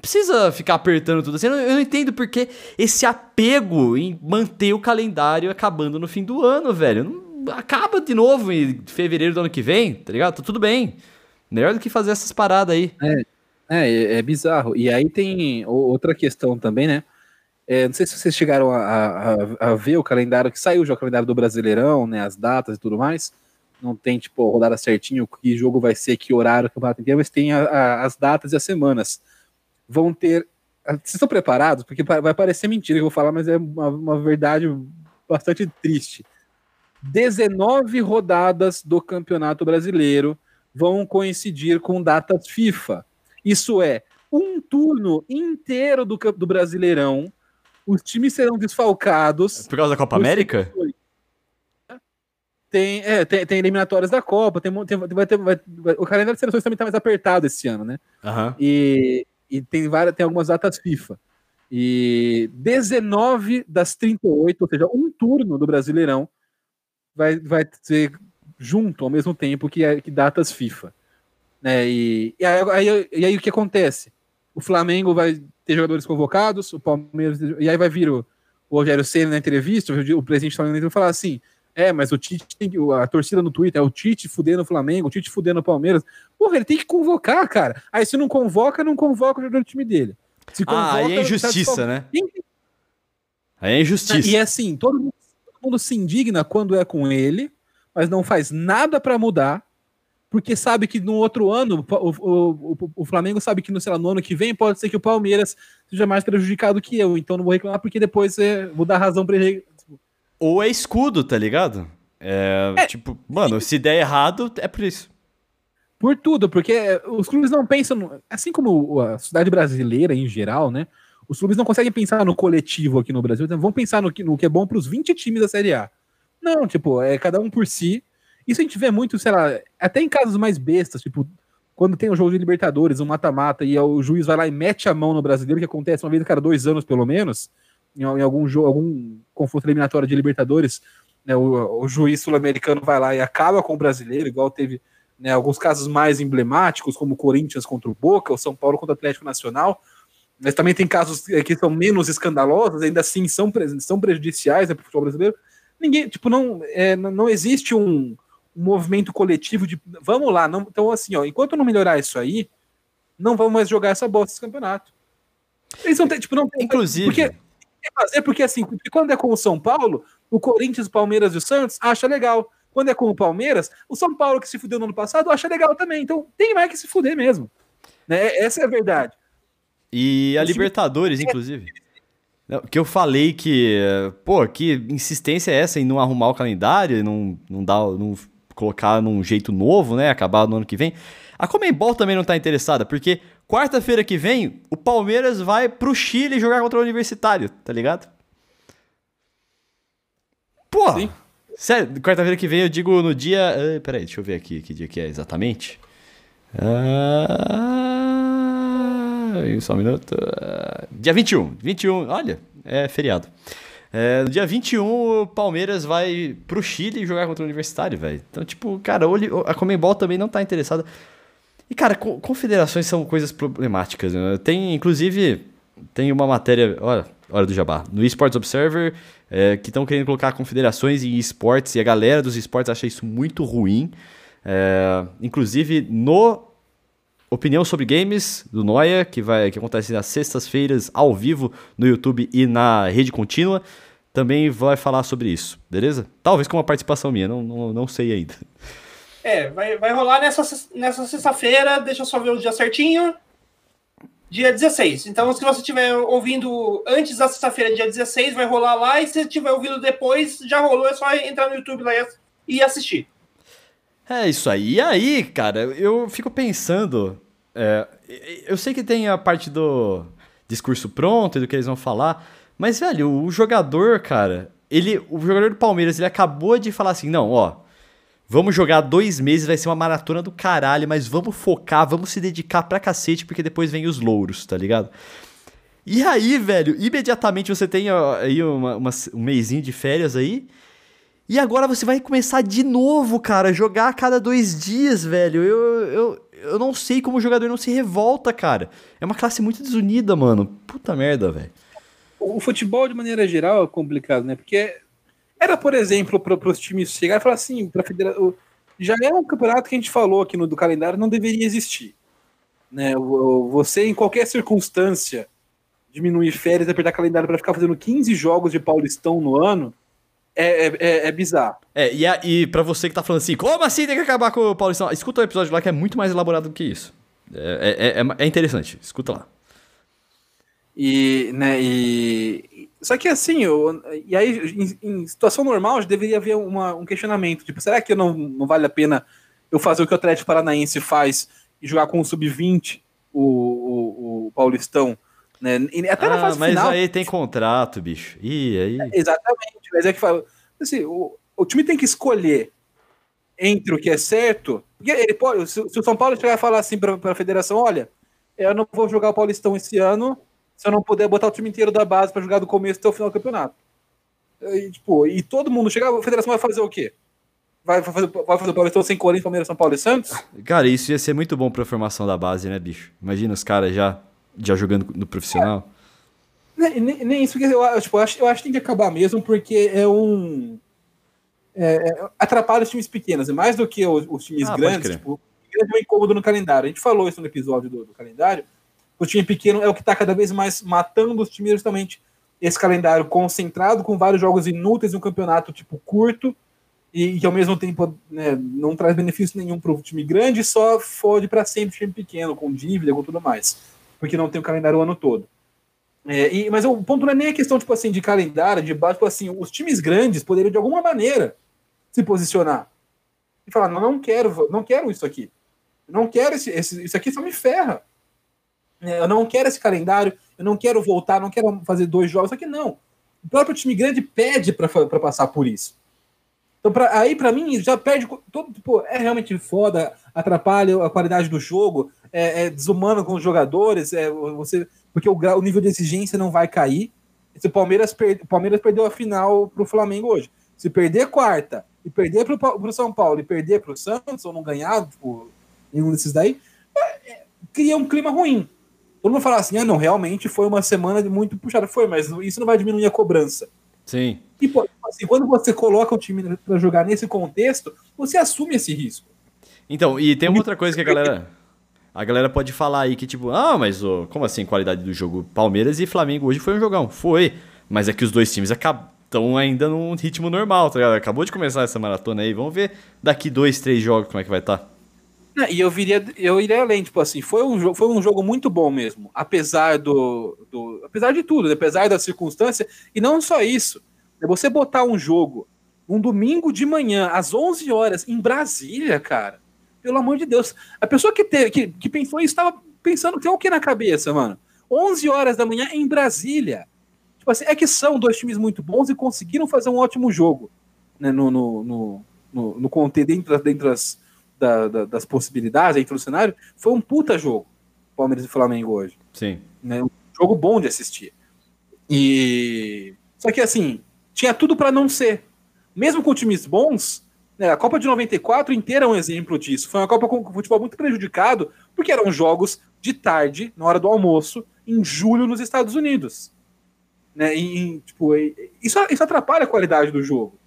Precisa ficar apertando tudo assim. Eu não, eu não entendo porque esse apego em manter o calendário acabando no fim do ano, velho. Não, acaba de novo em fevereiro do ano que vem, tá ligado? Tá tudo bem. Melhor do que fazer essas paradas aí. É, é, é bizarro. E aí tem outra questão também, né? É, não sei se vocês chegaram a, a, a, ver o calendário que saiu já o calendário do Brasileirão, né? As datas e tudo mais. Não tem, tipo, rodada certinho, que jogo vai ser, que horário, o campeonato inteiro, mas tem a, as datas e as semanas vão ter. Vocês estão preparados? Porque vai parecer mentira que eu vou falar, mas é uma, uma verdade bastante triste. 19 rodadas do Campeonato Brasileiro vão coincidir com datas FIFA. Isso é, um turno inteiro do, do Brasileirão, os times serão desfalcados. Por causa da Copa América? Tem, é, tem, tem, eliminatórias da Copa, tem, tem vai ter, vai, o calendário de seleções também está mais apertado esse ano, né? Uhum. E, e tem várias, tem algumas datas FIFA. E 19 das 38, ou seja, um turno do Brasileirão vai, vai ser junto ao mesmo tempo que, que datas FIFA. Né? E, e, aí, aí, e aí o que acontece? O Flamengo vai ter jogadores convocados, o Palmeiras. E aí vai vir o, o Rogério Senna na entrevista, o, o presidente Flamengo vai falar assim: é, mas o Tite tem que. A torcida no Twitter é o Tite fudendo o Flamengo, o Tite fudendo o Palmeiras. Porra, ele tem que convocar, cara. Aí se não convoca, não convoca o jogador do time dele. Se convoca, ah, aí é injustiça, né? Aí é injustiça. E assim, todo mundo, todo mundo se indigna quando é com ele, mas não faz nada para mudar, porque sabe que no outro ano, o, o, o, o, Flamengo sabe que no, sei lá, no ano que vem pode ser que o Palmeiras seja mais prejudicado que eu, então não vou reclamar porque depois é, vou dar razão pra ele ou é escudo, tá ligado? É, é, tipo, mano, se der errado, é por isso. Por tudo, porque os clubes não pensam, assim como a cidade brasileira em geral, né? Os clubes não conseguem pensar no coletivo aqui no Brasil, então vão pensar no que, no que é bom para os 20 times da Série A. Não, tipo, é cada um por si. Isso a gente vê muito, sei lá, até em casos mais bestas, tipo, quando tem um jogo de Libertadores, um mata-mata, e o juiz vai lá e mete a mão no brasileiro, que acontece uma vez a cada dois anos, pelo menos, em, em algum jogo, algum confronto eliminatório de Libertadores, né, o, o, juiz sul-americano vai lá e acaba com o brasileiro, igual teve né, alguns casos mais emblemáticos, como o Corinthians contra o Boca, o São Paulo contra o Atlético Nacional, mas também tem casos que são menos escandalosos, ainda assim são, são prejudiciais né, para o futebol brasileiro. Ninguém, tipo, não, é, não existe um, um, movimento coletivo de vamos lá, não, então assim, ó, enquanto não melhorar isso aí, não vamos mais jogar essa bosta desse campeonato. Eles não tem, tipo, não tem, Inclusive, porque fazer, porque assim, porque quando é com o São Paulo, o Corinthians, o Palmeiras e o Santos acha legal. Quando é com o Palmeiras, o São Paulo que se fudeu no ano passado acha legal também. Então tem mais que se fuder mesmo. Né? Essa é a verdade. E a Libertadores, inclusive. Que eu falei que, pô, que insistência é essa em não arrumar o calendário, e não, não, dar, não colocar num jeito novo, né? Acabar no ano que vem. A Comembol também não tá interessada, porque quarta-feira que vem o Palmeiras vai pro Chile jogar contra o Universitário, tá ligado? Pô, sério, quarta-feira que vem eu digo no dia. Uh, peraí, deixa eu ver aqui que dia que é exatamente. Uh, só um minuto. Uh, dia 21. 21, olha, é feriado. É, no dia 21, o Palmeiras vai pro Chile jogar contra o Universitário, velho. Então, tipo, cara, a Comembol também não tá interessada. E, cara, confederações são coisas problemáticas. Né? Tem, inclusive, tem uma matéria, olha, hora do jabá, no Esports Observer, é, que estão querendo colocar confederações em esportes, e a galera dos esportes acha isso muito ruim. É, inclusive, no Opinião sobre Games, do Noia, que, vai, que acontece nas sextas-feiras, ao vivo, no YouTube e na rede contínua, também vai falar sobre isso, beleza? Talvez com uma participação minha, não, não, não sei ainda. É, vai, vai rolar nessa, nessa sexta-feira, deixa eu só ver o dia certinho. Dia 16. Então, se você estiver ouvindo antes da sexta-feira, dia 16, vai rolar lá. E se estiver ouvindo depois, já rolou. É só entrar no YouTube lá e assistir. É isso aí. E aí, cara, eu fico pensando. É, eu sei que tem a parte do discurso pronto e do que eles vão falar. Mas, velho, o jogador, cara, ele, o jogador do Palmeiras, ele acabou de falar assim: não, ó Vamos jogar dois meses, vai ser uma maratona do caralho, mas vamos focar, vamos se dedicar pra cacete, porque depois vem os louros, tá ligado? E aí, velho, imediatamente você tem aí uma, uma, um mêsinho de férias aí. E agora você vai começar de novo, cara, jogar a cada dois dias, velho. Eu, eu, eu não sei como o jogador não se revolta, cara. É uma classe muito desunida, mano. Puta merda, velho. O futebol, de maneira geral, é complicado, né? Porque era, por exemplo, para os times chegar e falar assim, para. Já é um campeonato que a gente falou aqui no do calendário, não deveria existir. Né? Você, em qualquer circunstância, diminuir férias, apertar calendário para ficar fazendo 15 jogos de Paulistão no ano, é, é, é, é bizarro. É, e, a, e pra você que tá falando assim, como assim tem que acabar com o Paulistão? Escuta o episódio lá que é muito mais elaborado do que isso. É, é, é, é interessante, escuta lá. E, né, e. Só que assim, eu, e aí, em, em situação normal, deveria haver uma, um questionamento. Tipo, será que não, não vale a pena eu fazer o que o Atlético Paranaense faz e jogar com o Sub-20, o, o, o Paulistão? Né? Até ah, na fase mas final, aí tem contrato, bicho. Ih, aí... É, exatamente. Mas é que fala. Assim, o, o time tem que escolher entre o que é certo. Porque ele pode, se, se o São Paulo chegar e falar assim para a federação: olha, eu não vou jogar o Paulistão esse ano se eu não puder botar o time inteiro da base para jogar do começo até o final do campeonato. E, tipo, e todo mundo chegar, a federação vai fazer o quê? Vai fazer, vai fazer o Paulistão sem Corinthians, Palmeiras, São Paulo e Santos? Cara, isso ia ser muito bom para a formação da base, né, bicho? Imagina os caras já já jogando no profissional? É, nem, nem, isso, porque eu, tipo, eu, acho, eu acho que tem que acabar mesmo, porque é um. É, é atrapalha os times pequenos, mais do que os, os times ah, grandes. Tipo, é um incômodo no calendário. A gente falou isso no episódio do, do calendário. O time pequeno é o que está cada vez mais matando os times, justamente esse calendário concentrado, com vários jogos inúteis, um campeonato tipo curto, e que ao mesmo tempo né, não traz benefício nenhum para o time grande, só fode para sempre o time pequeno, com dívida, com tudo mais porque não tem o calendário o ano todo. É, e, mas o ponto não é nem a questão tipo assim, de calendário, de base, tipo assim, os times grandes poderiam de alguma maneira se posicionar e falar: não, não quero, não quero isso aqui. não quero esse, esse, isso aqui só me ferra. É, eu não quero esse calendário, eu não quero voltar, não quero fazer dois jogos. Isso aqui não. O próprio time grande pede para passar por isso. Então, pra, aí, para mim, já perde. Todo, tipo, é realmente foda, atrapalha a qualidade do jogo, é, é desumano com os jogadores, é, você, porque o, o, nível de exigência não vai cair. Se o Palmeiras, per, Palmeiras perdeu a final para o Flamengo hoje. Se perder quarta e perder para o São Paulo e perder para o Santos, ou não ganhar, tipo, nenhum desses daí, é, é, cria um clima ruim. Todo mundo fala assim: ah, não, realmente foi uma semana muito puxada. Foi, mas isso não vai diminuir a cobrança. Sim. E, pô, assim, quando você coloca o time para jogar nesse contexto, você assume esse risco. Então, e tem uma outra coisa que a galera. A galera pode falar aí que, tipo, ah, mas oh, como assim qualidade do jogo? Palmeiras e Flamengo hoje foi um jogão. Foi. Mas é que os dois times estão ainda num ritmo normal, tá ligado? Acabou de começar essa maratona aí. Vamos ver daqui dois, três jogos como é que vai estar. Tá. E eu viria, eu iria além, tipo assim, foi um, jogo, foi um jogo muito bom mesmo, apesar do, do apesar de tudo, apesar da circunstância, e não só isso, é você botar um jogo um domingo de manhã, às 11 horas, em Brasília, cara. Pelo amor de Deus. A pessoa que, teve, que, que pensou isso estava pensando tem o que na cabeça, mano? 11 horas da manhã em Brasília. Tipo assim, é que são dois times muito bons e conseguiram fazer um ótimo jogo né, no, no, no, no, no dentro, dentro das, da, da, das possibilidades, dentro do cenário. Foi um puta jogo, Palmeiras e Flamengo hoje. Sim. Né, um jogo bom de assistir. E. Só que assim, tinha tudo para não ser. Mesmo com times bons, né, a Copa de 94 inteira é um exemplo disso. Foi uma Copa com futebol muito prejudicado, porque eram jogos de tarde, na hora do almoço, em julho nos Estados Unidos. Né, e, tipo, isso, isso atrapalha a qualidade do jogo.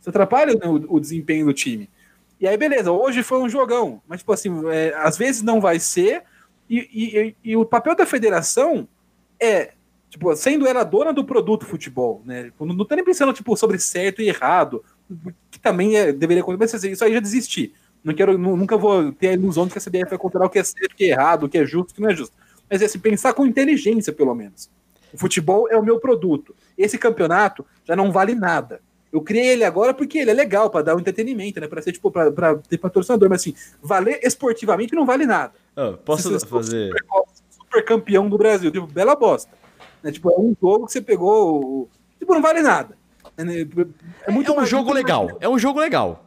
Isso atrapalha né, o, o, desempenho do time. E aí, beleza, hoje foi um jogão, mas, tipo assim, é, às vezes não vai ser, e, e, e o papel da federação é tipo, sendo ela dona do produto futebol, né? Tipo, não, não tá nem pensando, tipo, sobre certo e errado, que também é, deveria acontecer, mas isso aí já desisti. Não quero, nunca vou ter a ilusão de que a CBF vai controlar o que é certo, o que é errado, o que é justo, o que não é justo. Mas assim, pensar com inteligência, pelo menos. O futebol é o meu produto. Esse campeonato já não vale nada. Eu criei ele agora porque ele é legal, para dar um entretenimento, né? Para ser, tipo, para ter patrocinador, mas assim, valer esportivamente não vale nada. Oh, posso fazer. Super, super, campeão do Brasil, tipo, bela bosta. Né? Tipo, é um jogo que você pegou. Tipo, não vale nada. É, né, é, muito é um jogo legal. É um jogo legal.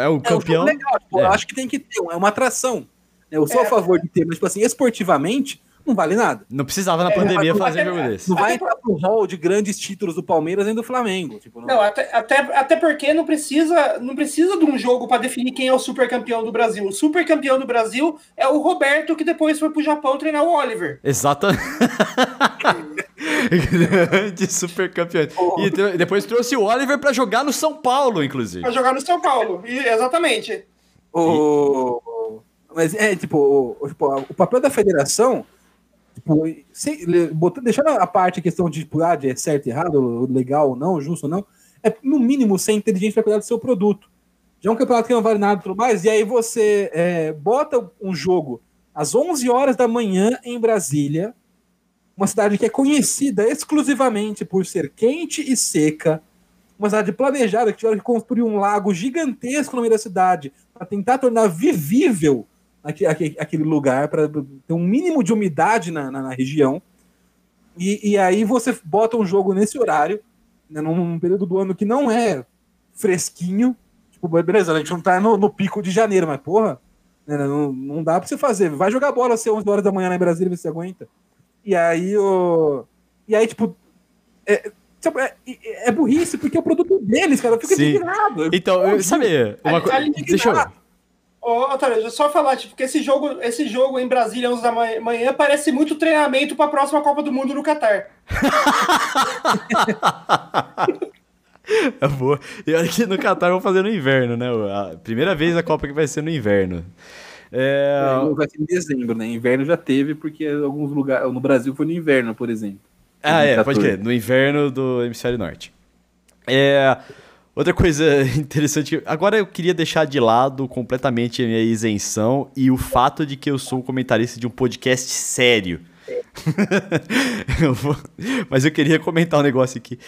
É o campeão. É um legal. Tipo, é. Eu acho que tem que ter, é uma atração. Eu sou a é. favor de ter, mas, tipo assim, esportivamente, não vale nada. Não precisava na é, pandemia fazer um jogo desse. Não vai entrar pro hall de grandes títulos do Palmeiras nem do Flamengo. Tipo, não... não, até, até, até porque não precisa, não precisa de um jogo para definir quem é o super campeão do Brasil. O super campeão do Brasil é o Roberto, que depois foi pro Japão treinar o Oliver. Exatamente. Grande super campeão. Oh. E depois trouxe o Oliver para jogar no São Paulo, inclusive. Para jogar no São Paulo, e, exatamente. O... Mas é, tipo, o, tipo, o papel da federação Tipo, sem, botando, deixando a parte a questão de, tipo, ah, de é certo, errado, legal ou não, justo ou não, é no mínimo ser inteligente para cuidar do seu produto. Já é um campeonato que não vale nada e tudo mais, e aí você é, bota um jogo às 11 horas da manhã em Brasília, uma cidade que é conhecida exclusivamente por ser quente e seca, uma cidade planejada que tiveram que construir um lago gigantesco no meio da cidade para tentar tornar vivível aquele, aquele lugar para ter um mínimo de umidade na, na, na região. E, e, aí você bota um jogo nesse horário, né, num período do ano que não é fresquinho. Tipo, beleza, a gente não tá no, no pico de janeiro, mas porra, né, não, não dá para você fazer. Vai jogar bola às 11 horas da manhã na Brasília você aguenta. E aí, o... e aí tipo, é, tipo, é, é, burrice, porque é o produto deles, cara. Fica indignado. Então, sabe, uma coisa. Deixa eu. Ô, Antônio, só falar, tipo, que esse jogo, esse jogo em Brasília, 11 da manhã, parece muito treinamento para a próxima Copa do Mundo no Catar. é boa. E olha que no Catar vão fazer no inverno, né? A primeira vez a Copa que vai ser no inverno. É... é vai ser em dezembro, né? Inverno já teve, porque alguns lugares. No Brasil foi no inverno, por exemplo. Ah, é, pode crer. No inverno do hemisfério norte. É. Outra coisa interessante, agora eu queria deixar de lado completamente a minha isenção e o fato de que eu sou comentarista de um podcast sério. Mas eu queria comentar um negócio aqui.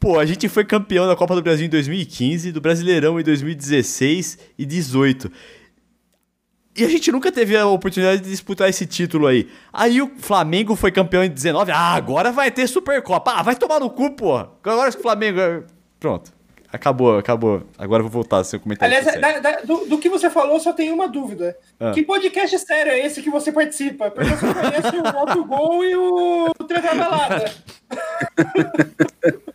Pô, a gente foi campeão da Copa do Brasil em 2015, do Brasileirão em 2016 e 18. E a gente nunca teve a oportunidade de disputar esse título aí. Aí o Flamengo foi campeão em 19. Ah, agora vai ter Supercopa. Ah, vai tomar no cu, pô. Agora o Flamengo. Pronto. Acabou, acabou. Agora eu vou voltar ao seu comentário. Aliás, da, da, do, do, que você falou, só tem uma dúvida. Ah. Que podcast sério é esse que você participa? Porque eu só conheço o Alto Gol e o Treta Balada.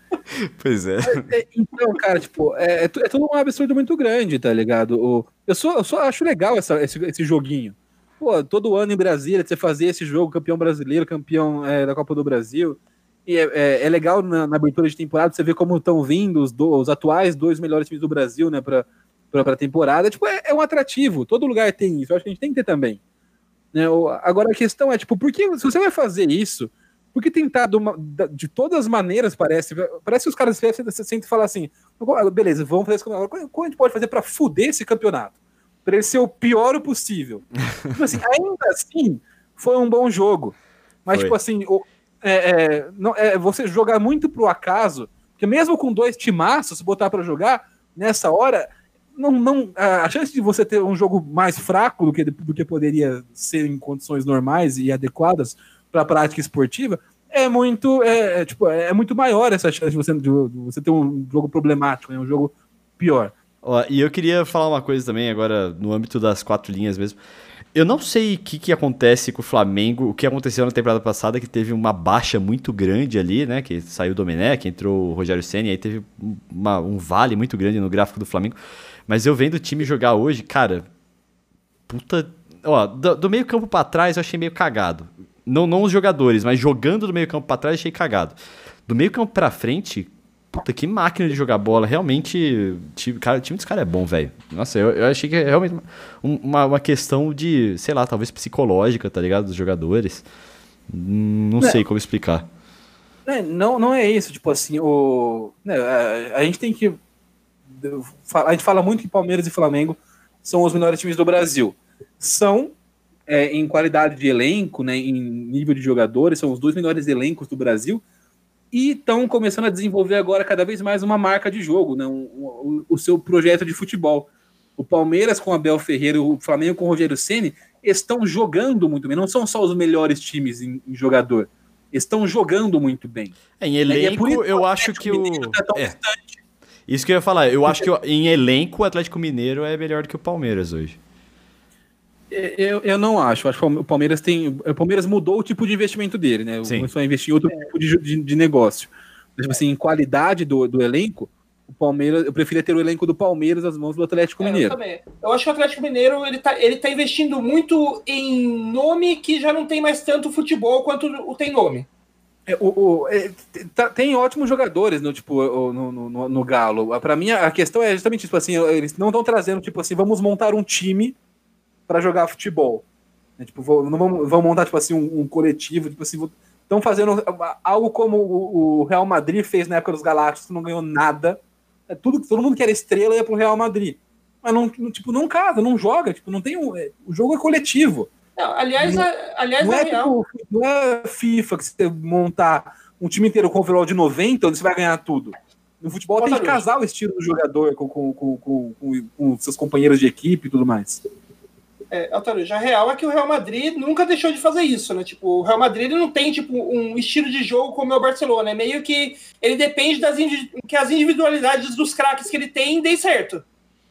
pois é. é. Então, cara, tipo, é, é, é tudo um absurdo muito grande, tá ligado? O, eu, só, eu só acho legal essa, esse, esse joguinho. Pô, todo ano em Brasília, você fazer esse jogo, campeão brasileiro, campeão é, da Copa do Brasil. E é, é, é legal na, na, abertura de temporada você ver como estão vindo os, do, os, atuais dois melhores times do Brasil, né, para a temporada. Tipo, é, é, um atrativo. Todo lugar tem isso. Eu acho que a gente tem que ter também. Né? Agora a questão é, tipo, por que, se você vai fazer isso, por que tentar de, uma, de todas as maneiras, parece, parece que os caras sentem falar assim, beleza, vamos fazer esse campeonato. Como a gente pode fazer para fuder esse campeonato? Para ele ser o pior possível. tipo assim, ainda assim, foi um bom jogo. Mas, foi. tipo assim, o, é, é, não, é você jogar muito pro acaso, porque mesmo com dois timaços, botar para jogar, nessa hora, não, não, a chance de você ter um jogo mais fraco do que, do que poderia ser em condições normais e adequadas para a prática esportiva é muito é, é, tipo, é muito maior essa chance de você, de você ter um jogo problemático, né, um jogo pior. E eu queria falar uma coisa também agora no âmbito das quatro linhas mesmo. Eu não sei o que, que acontece com o Flamengo, o que aconteceu na temporada passada, que teve uma baixa muito grande ali, né? Que saiu o Domenech, entrou o Rogério Senna, e aí teve uma, um vale muito grande no gráfico do Flamengo. Mas eu vendo o time jogar hoje, cara, puta. Ó, do, do meio campo para trás eu achei meio cagado. Não, não os jogadores, mas jogando do meio campo para trás achei cagado. Do meio campo para frente, Puta, que máquina de jogar bola. Realmente, time, cara, o time desse cara é bom, velho. Nossa, eu, eu achei que é realmente uma, uma questão de, sei lá, talvez psicológica, tá ligado? Dos jogadores. Não é. sei como explicar. É, não, não é isso, tipo assim, o, né, a, a, gente tem que. A gente fala muito que Palmeiras e Flamengo são os melhores times do Brasil. São, é, em qualidade de elenco, né, em nível de jogadores, são os dois melhores elencos do Brasil e estão começando a desenvolver agora cada vez mais uma marca de jogo, né? Um, um, o seu projeto de futebol. O Palmeiras com Abel Ferreira, o Flamengo com o Rogério Ceni estão jogando muito bem. Não são só os melhores times em, em jogador, estão jogando muito bem. É, em é elenco, é eu acho que o tá é. Isso que eu ia falar. Eu acho que em elenco o Atlético Mineiro é melhor do que o Palmeiras hoje. Eu, eu não acho. Acho que o Palmeiras tem. O Palmeiras mudou o tipo de investimento dele, né? Sim. Começou a investir em outro tipo de, de, de negócio. Mas, tipo assim, em qualidade do, do elenco, o Palmeiras, eu preferia ter o elenco do Palmeiras nas mãos do Atlético É, eu Mineiro. também. Eu acho que o Atlético Mineiro ele tá, ele tá investindo muito em nome que já não tem mais tanto futebol quanto o tem nome. É, o, o- é, tá- tem ótimos jogadores no tipo no, no, no- no Galo. Para mim a questão é justamente tipo assim, eles não estão trazendo tipo assim, vamos montar um time para jogar futebol. É, tipo, vou- não vamos, vamos montar tipo assim um, um coletivo, tipo assim, estão fazendo algo como o, o Real Madrid fez na época dos Galácticos, que não ganhou nada. É, tudo, todo mundo que era estrela ia pro Real Madrid. Mas não, não, tipo, não casa, não joga, tipo, não tem um, é, o jogo é coletivo. Não, aliás, Não- a- aliás, Não é é, real. tipo, não é FIFA que você montar um time inteiro com overall de 90, onde você vai ganhar tudo. No futebol tem que Totalmente. casar o estilo do jogador com, com, com- com seus companheiros de equipe e tudo mais. É, Altarujo, a real é que o Real Madrid nunca deixou de fazer isso, né? Tipo, o Real Madrid ele não tem tipo um estilo de jogo como é o Barcelona, é meio que ele depende das indi- que as individualidades dos craques que ele tem deem certo.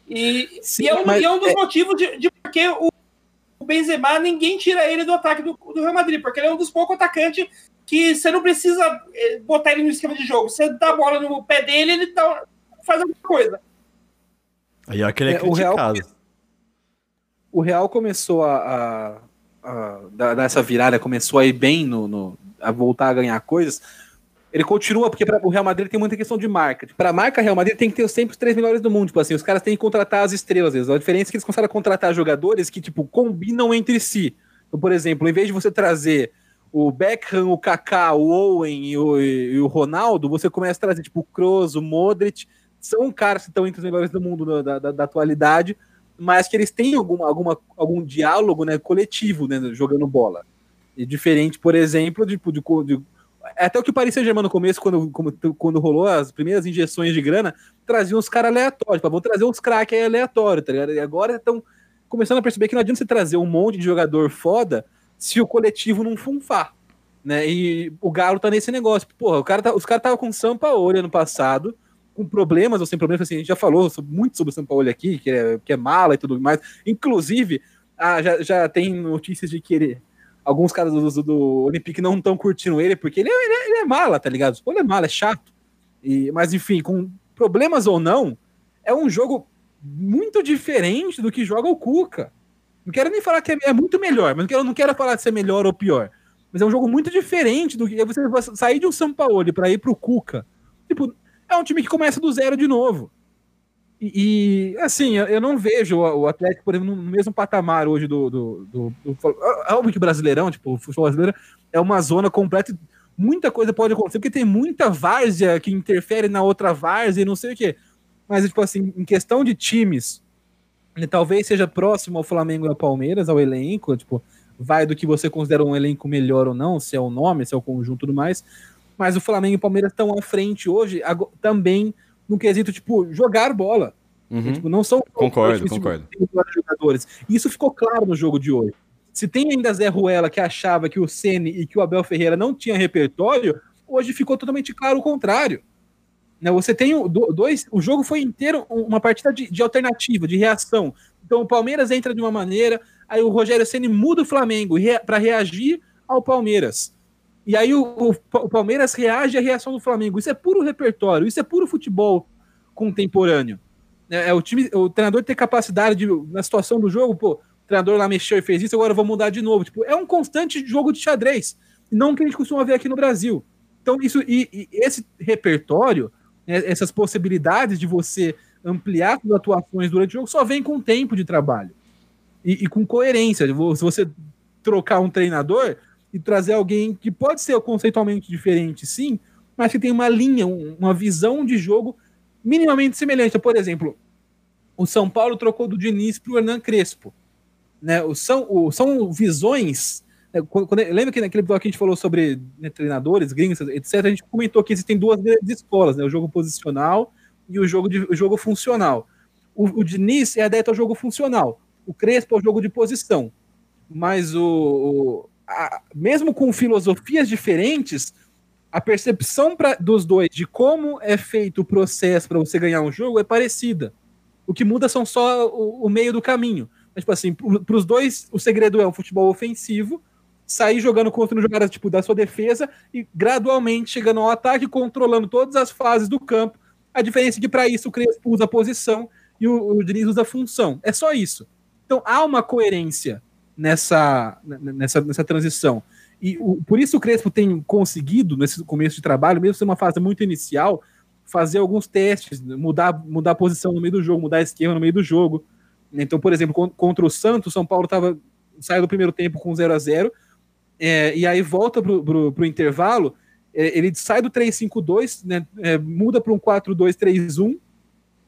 E, Sim, e é, um, e é um dos é- motivos de, de porque o, o Benzema ninguém tira ele do ataque do, do Real Madrid, porque ele é um dos poucos atacantes que você não precisa eh, botar ele no esquema de jogo. Você dá a bola no pé dele, ele dá, faz alguma coisa. Aí é que ele é, É, o Real- criticado. O Real começou a, a, a dar essa virada, começou a ir bem no, no- a voltar a ganhar coisas. Ele continua, porque pra, o Real Madrid tem muita questão de marca. Para a marca Real Madrid tem que ter sempre os três melhores do mundo. Tipo assim, os caras têm que contratar as estrelas. vezes. A diferença é que eles conseguem contratar jogadores que, tipo, combinam entre si. Então, por exemplo, em vez de você trazer o Beckham, o Kaká, o Owen e o, e o Ronaldo, você começa a trazer, tipo, o Kroos, o Modric. São caras que estão entre os melhores do mundo da, da, da atualidade, mas que eles têm alguma, alguma, algum diálogo né, coletivo né, jogando bola. E diferente, por exemplo, de, de, de até o que o Paris no começo, quando, como- quando rolou as primeiras injeções de grana, traziam uns caras aleatórios. Tipo, vou trazer uns craques aí aleatórios, tá ligado? E agora estão começando a perceber que não adianta você trazer um monte de jogador foda se o coletivo não funfar. Né? E o Galo tá nesse negócio. Porra, o cara tá, os caras estavam com o Sampaoli ano passado, com problemas ou sem problemas, assim, a gente já falou muito sobre o Sampaoli aqui, que é, que é mala e tudo mais. Inclusive, ah, já, já tem notícias de que ele, alguns caras do, do, do Olympique não estão curtindo ele, porque ele é, ele é- ele é mala, tá ligado? O Sampaoli é mala, é chato. E, mas enfim, com problemas ou não, é um jogo muito diferente do que joga o Cuca. Não quero nem falar que é, é muito melhor, mas não quero, não quero falar de ser melhor ou pior. Mas é um jogo muito diferente do que você sair de um São Paulo para ir pro Cuca. Tipo, é um time que começa do zero de novo. E, e, assim, eu, não vejo o, Atlético, por exemplo, no mesmo patamar hoje do. do, do, do é óbvio que o Brasileirão, tipo, o futebol brasileiro é uma zona completa. Muita coisa pode acontecer, porque tem muita várzea que interfere na outra várzea e não sei o quê. Mas, tipo assim, em questão de times, ele talvez seja próximo ao Flamengo e ao Palmeiras, ao elenco, tipo, vai do que você considera um elenco melhor ou não, se é o nome, se é o conjunto e tudo mais. Mas o Flamengo e o Palmeiras estão à frente hoje, também no quesito, tipo, jogar bola. Uhum. Tipo, não são Concordo, concordo. jogadores. E isso ficou claro no jogo de hoje. Se tem ainda Zé Ruela que achava que o Ceni e que o Abel Ferreira não tinha repertório, hoje ficou totalmente claro o contrário. Né, você tem dois. O jogo foi inteiro uma partida de, de alternativa, de reação. Então o Palmeiras entra de uma maneira, aí o Rogério Ceni muda o Flamengo para reagir ao Palmeiras. E aí o, o o Palmeiras reage à reação do Flamengo. Isso é puro repertório, isso é puro futebol contemporâneo. É, é o time, o treinador ter capacidade de, na situação do jogo, pô, o treinador lá mexeu e fez isso, agora eu vou mudar de novo. Tipo, é um constante jogo de xadrez, não que a gente costuma ver aqui no Brasil. Então, isso e, e esse repertório, né, essas possibilidades de você ampliar suas atuações durante o jogo só vem com tempo de trabalho e, e com coerência. Se você trocar um treinador e trazer alguém que pode ser conceitualmente diferente, sim, mas que tem uma linha, um- uma visão de jogo minimamente semelhante. Por exemplo, o São Paulo trocou do Diniz para o Hernan Crespo. Né? O, são, o, são visões. né, quando- quando- lembra que naquele bloco que a gente falou sobre né, treinadores, gringos, etc., a gente comentou que existem duas grandes escolas, né? o jogo posicional e o jogo, de, o jogo funcional. O, o Diniz é adepto ao jogo funcional, o Crespo ao jogo de posição. Mas o, o- a- mesmo com filosofias diferentes, a percepção pra, dos dois de como é feito o processo para você ganhar um jogo é parecida. O que muda são só o, o meio do caminho. Mas, tipo assim, para os dois, o segredo é o futebol ofensivo, sair jogando contra jogadas tipo, da sua defesa e gradualmente chegando ao ataque, controlando todas as fases do campo. A diferença é que para isso o Crespo usa a posição e o, o Diniz usa função. É só isso. Então há uma coerência nessa, nessa, nessa transição. E o, por isso o Crespo tem conseguido, nesse começo de trabalho, mesmo sendo uma fase muito inicial, fazer alguns testes, mudar, mudar a posição no meio do jogo, mudar a esquerda no meio do jogo. Então, por exemplo, contra o Santos, São Paulo tava, saiu do primeiro tempo com 0 a 0 é, e aí volta pro, pro intervalo, é, ele sai do 3-5-2, né, é, muda para um 4-2-3-1,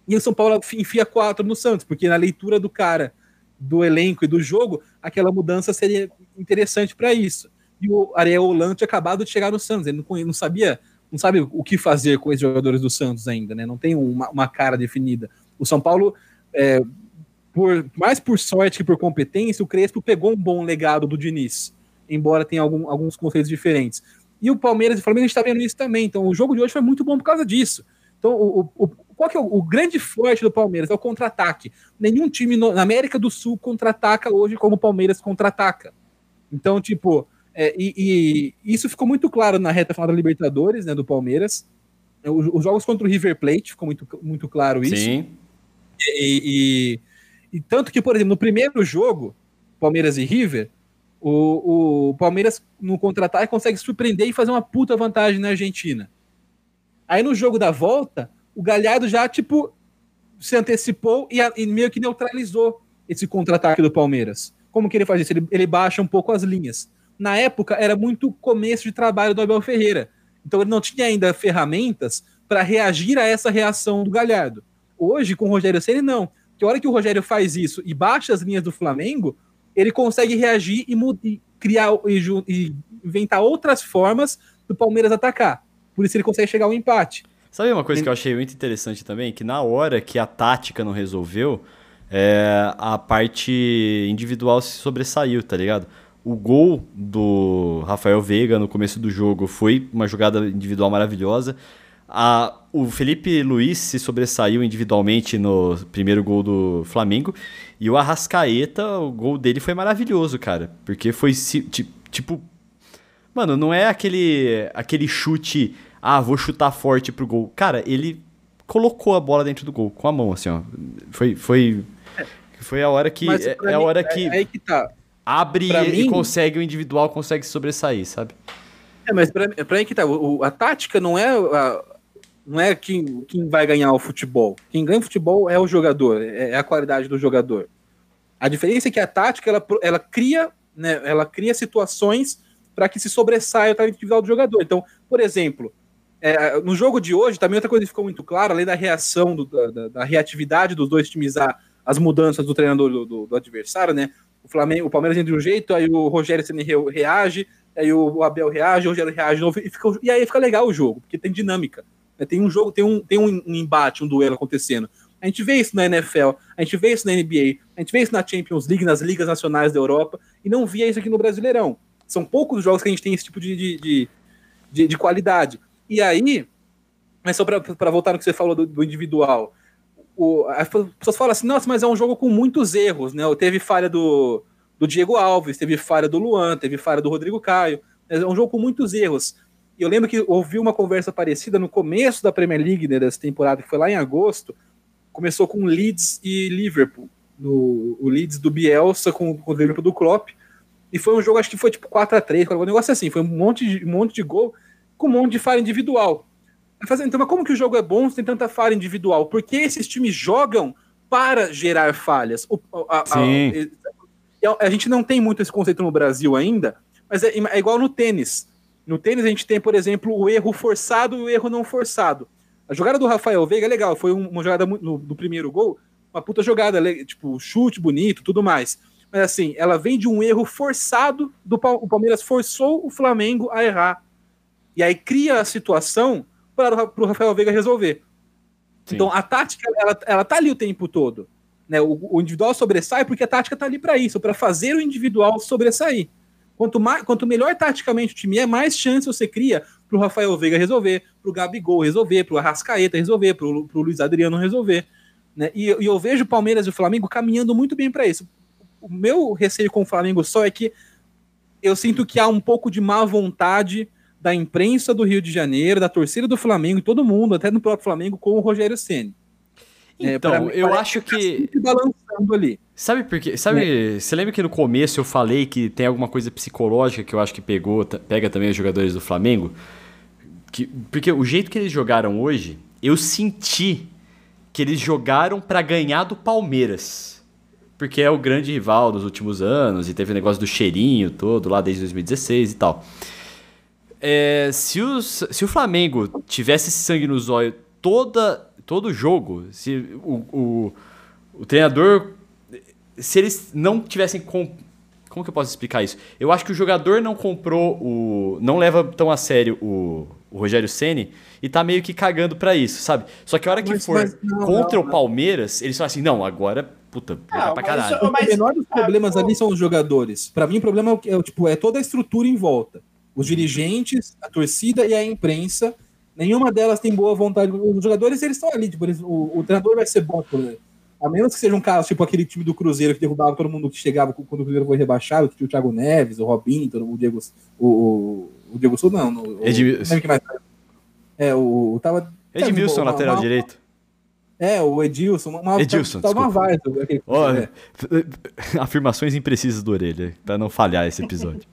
e o São Paulo enfia 4 no Santos, porque na leitura do cara, do elenco e do jogo, aquela mudança seria interessante para isso. E o Ariel Holan tinha acabado de chegar no Santos, ele não, não sabia não sabe o que fazer com esses jogadores do Santos ainda, né? Não tem uma, uma cara definida. O São Paulo, é, por, mais por sorte que por competência, o Crespo pegou um bom legado do Diniz, embora tenha algum, alguns conceitos diferentes. E o Palmeiras e o Flamengo a gente está vendo isso também. Então o jogo de hoje foi muito bom por causa disso. Então, o, o, qual que é o, o, grande forte do Palmeiras? É o contra-ataque. Nenhum time no, na América do Sul contra-ataca hoje como o Palmeiras contra-ataca. Então, tipo, é, e, e, isso ficou muito claro na reta final da Libertadores, né, do Palmeiras. Os, os jogos contra o River Plate ficou muito, muito claro isso. Sim. E, e, tanto que, por exemplo, no primeiro jogo, Palmeiras e River, o, o Palmeiras no contra-ataque consegue surpreender e fazer uma puta vantagem na Argentina. Aí no jogo da volta, o Galhardo já, tipo, se antecipou e, e meio que neutralizou esse contra-ataque do Palmeiras. Como que ele faz isso? Ele, ele baixa um pouco as linhas na época era muito começo de trabalho do Abel Ferreira. Então ele não tinha ainda ferramentas para reagir a essa reação do Galhardo. Hoje, com o Rogério Ceni não. Que hora que o Rogério faz isso e baixa as linhas do Flamengo, ele consegue reagir e, e criar e, e, inventar outras formas do Palmeiras atacar. Por isso ele consegue chegar ao empate. Sabe uma coisa que eu achei muito interessante também? Que na hora que a tática não resolveu, é, a parte individual se sobressaiu, tá ligado? O gol do Rafael Veiga no começo do jogo foi uma jogada individual maravilhosa. A, o Felipe Luiz se sobressaiu individualmente no primeiro gol do Flamengo. E o Arrascaeta, o gol dele foi maravilhoso, cara. Porque foi tipo. Mano, não é aquele, aquele chute. Ah, vou chutar forte pro gol. Cara, ele colocou a bola dentro do gol com a mão, assim, ó. Foi. Foi, foi a hora que. é, é a hora que. É, é aí que tá abre pra e mim, consegue o individual, consegue sobressair, sabe? É, mas pra, pra mim que tá, o, a tática não é a, não é quem, quem vai ganhar o futebol. Quem ganha o futebol é o jogador, é, é a qualidade do jogador. A diferença é que a tática ela, ela cria, né, ela cria situações para que se sobressaia o talento individual do jogador. Então, por exemplo, é, no jogo de hoje, também outra coisa que ficou muito clara, além da reação, do, da, da, reatividade dos dois times às mudanças do treinador do, do, do adversário, né? o Flamengo, o Palmeiras entra de um jeito, aí o Rogério Ceni reage, aí o Abel reage, o Rogério reage de novo, e, fica, e aí fica legal o jogo, porque tem dinâmica. Né? Tem um jogo, tem um, tem um, um embate, um duelo acontecendo. A gente vê isso na NFL, a gente vê isso na NBA, a gente vê isso na Champions League, nas ligas nacionais da Europa, e não via isso aqui no Brasileirão. São poucos os jogos que a gente tem esse tipo de, de, de, de qualidade. E aí, mas só para voltar no que você falou do, do individual, o, as pessoas falam assim, nossa, mas é um jogo com muitos erros, né? Teve falha do, do Diego Alves, teve falha do Luan, teve falha do Rodrigo Caio. É um jogo com muitos erros. Eu lembro que ouvi uma conversa parecida no começo da Premier League né, dessa temporada, que foi lá em agosto. Começou com Leeds e Liverpool. No, o Leeds do Bielsa com, com o Liverpool do Klopp. E foi um jogo, acho que foi tipo 4 a 3 um negócio assim. Foi um monte, de, um monte de gol com um monte de falha individual. Então, mas como que o jogo é bom se tem tanta falha individual? Porque esses times jogam para gerar falhas. O, a, Sim. A, a, gente não tem muito esse conceito no Brasil ainda, mas é, é, igual no tênis. No tênis a gente tem, por exemplo, o erro forçado e o erro não forçado. A jogada do Rafael Veiga é legal, foi uma jogada no, no primeiro gol, uma puta jogada, tipo, chute bonito, tudo mais. Mas assim, ela vem de um erro forçado do o Palmeiras forçou o Flamengo a errar. E aí cria a situação para o Rafael Veiga resolver. Sim. Então a tática, ela, ela tá ali o tempo todo. Né? O, o individual sobressai porque a tática tá ali para isso, para fazer o individual sobressair. Quanto, mais, quanto melhor taticamente o time é, mais chance você cria para o Rafael Veiga resolver, para o Gabigol resolver, para o Arrascaeta resolver, para o Luiz Adriano resolver. Né? E, e, eu vejo o Palmeiras e o Flamengo caminhando muito bem para isso. o meu receio com o Flamengo só é que eu sinto que há um pouco de má vontade da imprensa do Rio de Janeiro, da torcida do Flamengo, todo mundo, até no próprio Flamengo, com o Rogério Ceni. Então, é, eu acho que. Tá balançando ali. Sabe por quê? Sabe, é. você lembra que no começo eu falei que tem alguma coisa psicológica que eu acho que pegou, pega também os jogadores do Flamengo? Que, porque o jeito que eles jogaram hoje, eu senti que eles jogaram para ganhar do Palmeiras. Porque é o grande rival dos últimos anos e teve o negócio do cheirinho todo lá desde 2016 e tal. É, se, os, se o Flamengo tivesse esse sangue no zóio toda, todo jogo, se o, o, o treinador. Se eles não tivessem. Com, como que eu posso explicar isso? Eu acho que o jogador não comprou o. não leva tão a sério o, o Rogério Ceni e tá meio que cagando para isso, sabe? Só que a hora que mas, for mas não, contra não, o Palmeiras, eles falam assim: não, agora puta, ah, pra caralho. Isso, mas, o menor dos problemas ah, ali são os jogadores. Para mim, o problema é, é, tipo, é toda a estrutura em volta os dirigentes, a torcida e a imprensa, nenhuma delas tem boa vontade. Os jogadores, eles estão ali, tipo, eles, o, o, treinador vai ser bom, por exemplo. A menos que seja um caso, tipo aquele time do Cruzeiro que derrubava todo mundo que chegava quando o Cruzeiro foi rebaixado, que tinha o Thiago Neves, o Robinho, o Diego. O, o, Diego Souza, não. O, Edmilson. Mais... É, o. Tava, Edmilson, uma, lateral uma, direito. É, o Edilson. Uma, Edilson, tava uma. Oh, é. Afirmações imprecisas do Orelha, para não falhar esse episódio.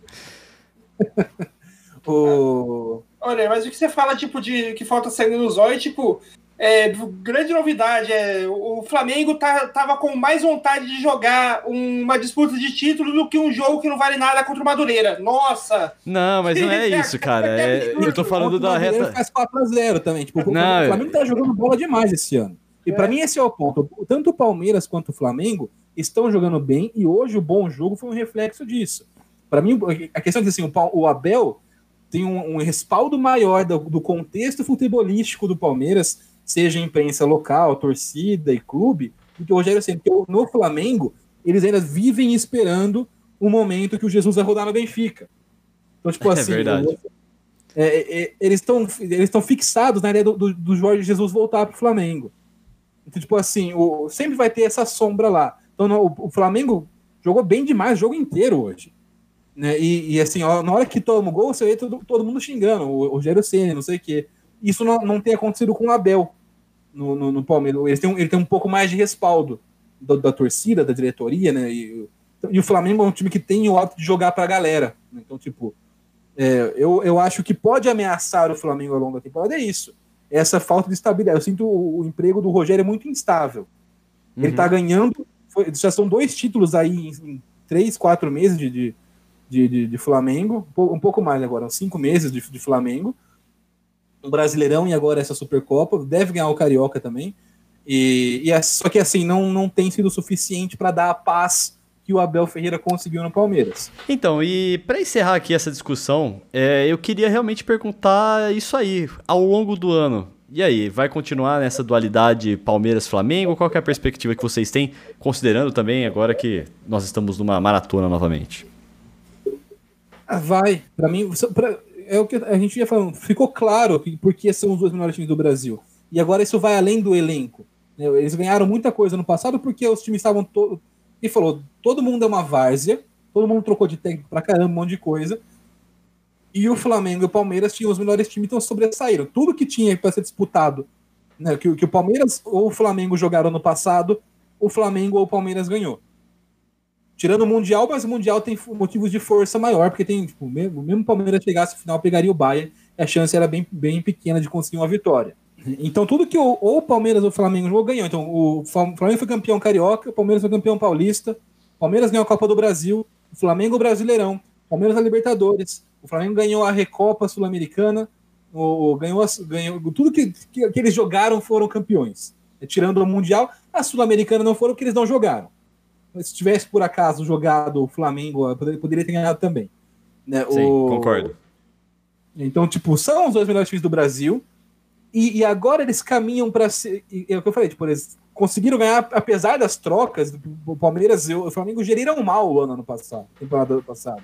o... Olha, mas o que você fala, tipo, de que falta sangue no zóio, tipo, é, grande novidade, é, o Flamengo tá, tava com mais vontade de jogar uma disputa de título do que um jogo que não vale nada contra o Madureira. Nossa! Não, mas não é isso, cara. É, eu tô falando da reta. Faz 4x0 também. Tipo, não, o Flamengo tá jogando bola demais esse ano. E é. para mim esse é o ponto. Tanto o Palmeiras quanto o Flamengo estão jogando bem e hoje o bom jogo foi um reflexo disso. Para mim, a questão é que assim, o, Abel tem um, um respaldo maior do, do, contexto futebolístico do Palmeiras, seja imprensa local, torcida e clube, do que o Rogério Senna. Porque no Flamengo, eles ainda vivem esperando o momento que o Jesus vai rodar no Benfica. Então, tipo é assim, verdade. É, é, é, eles estão eles fixados na ideia do, do, do Jorge Jesus voltar para o Flamengo. Então, tipo assim, o, sempre vai ter essa sombra lá. Então, no, o, o Flamengo jogou bem demais o jogo inteiro hoje. Né? E, e, assim, ó, na hora que toma o gol, você vê todo, todo mundo xingando, o Rogério Senna, não sei o quê. Isso não, não tem acontecido com o Abel no, no, no Palmeiras. Ele tem, um, ele tem um pouco mais de respaldo da, da torcida, da diretoria, né? E, e, o Flamengo é um time que tem o hábito de jogar pra galera. Né? Então, tipo, é, eu, eu acho que pode ameaçar o Flamengo ao longo da temporada é isso. Essa falta de estabilidade. Eu sinto o, o emprego do Rogério é muito instável. Uhum. Ele tá ganhando. Foi, já são dois títulos aí em, em três, quatro meses de, de de, de, de, Flamengo, um pouco mais agora, cinco meses de, de Flamengo, um Brasileirão e agora essa Supercopa, deve ganhar o Carioca também, e, e é, só que assim, não, não tem sido suficiente para dar a paz que o Abel Ferreira conseguiu no Palmeiras. Então, e para encerrar aqui essa discussão, é, eu queria realmente perguntar isso aí, ao longo do ano. E aí, vai continuar nessa dualidade Palmeiras-Flamengo? Qual é a perspectiva que vocês têm, considerando também agora que nós estamos numa maratona novamente? Ah, vai. Para mim, pra, é o que a gente ia falando. Ficou claro porque são os dois melhores times do Brasil. E agora isso vai além do elenco. Né? Eles ganharam muita coisa no passado porque os times estavam todos. E falou: todo mundo é uma várzea, todo mundo trocou de técnico pra caramba, um monte de coisa. E o Flamengo e o Palmeiras tinham os melhores times, então sobressaíram. Tudo que tinha para ser disputado, né, que, que o Palmeiras ou o Flamengo jogaram no passado, o Flamengo ou o Palmeiras ganhou. Tirando o Mundial, mas o Mundial tem motivos de força maior, porque tem, tipo, mesmo, mesmo o Palmeiras chegasse no final, pegaria o Bayern, a chance era bem, bem pequena de conseguir uma vitória. Então, tudo que o, ou o Palmeiras ou o Flamengo jogou, ganhou. Então, o Flamengo foi campeão carioca, o Palmeiras foi campeão paulista, o Palmeiras ganhou a Copa do Brasil, o Flamengo o Brasileirão, o Palmeiras a Libertadores, o Flamengo ganhou a Recopa Sul-Americana, o, ganhou, ganhou tudo que, que, que, eles jogaram foram campeões. Tirando o Mundial, a Sul-Americana não foram porque eles não jogaram se tivesse por acaso jogado o Flamengo, poderia, ter ganhado também. Né? Sim, o... concordo. Então, tipo, são os dois melhores times do Brasil. E, e agora eles caminham para ser. É o que eu falei, tipo, eles conseguiram ganhar, apesar das trocas. O Palmeiras e o Flamengo geriram mal o ano, ano passado, temporada passada.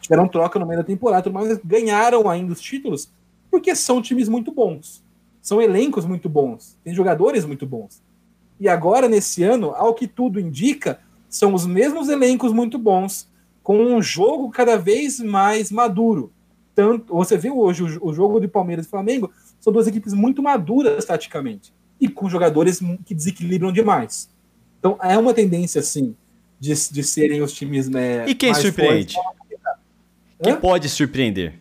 Tiveram troca no meio da temporada, mas ganharam ainda os títulos porque são times muito bons. São elencos muito bons. Tem jogadores muito bons. E agora, nesse ano, ao que tudo indica, são os mesmos elencos muito bons, com um jogo cada vez mais maduro. Tanto, você viu hoje o, o jogo de Palmeiras e Flamengo, são duas equipes muito maduras taticamente e com jogadores que desequilibram demais. Então é uma tendência, assim, de, de serem os times. Né, e quem surpreende? Quem pode surpreender?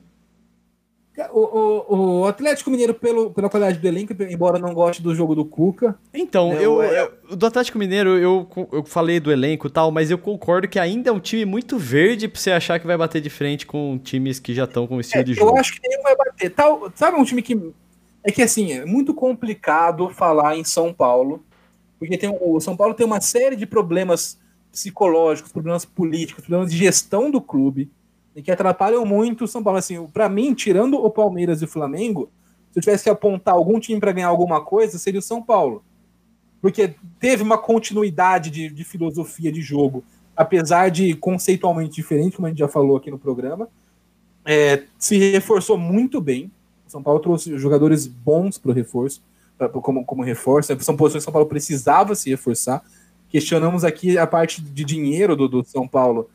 O, o, o, Atlético Mineiro, pelo, pela qualidade do elenco, embora não goste do jogo do Cuca. Então, né, eu, eu, do Atlético Mineiro, eu, eu falei do elenco e tal, mas eu concordo que ainda é um time muito verde pra você achar que vai bater de frente com times que já estão com estilo é, de jogo. Eu acho que nem vai bater. Tal, sabe um time que. É que assim, é muito complicado falar em São Paulo, porque tem, o São Paulo tem uma série de problemas psicológicos, problemas políticos, problemas de gestão do clube e que atrapalham muito o São Paulo. Assim, para mim, tirando o Palmeiras e o Flamengo, se eu tivesse que apontar algum time para ganhar alguma coisa, seria o São Paulo. Porque teve uma continuidade de, de, filosofia de jogo, apesar de conceitualmente diferente, como a gente já falou aqui no programa. É, se reforçou muito bem. O São Paulo trouxe jogadores bons para o reforço, pra, como, como reforço. São posições que o São Paulo precisava se reforçar. Questionamos aqui a parte de dinheiro do, do São Paulo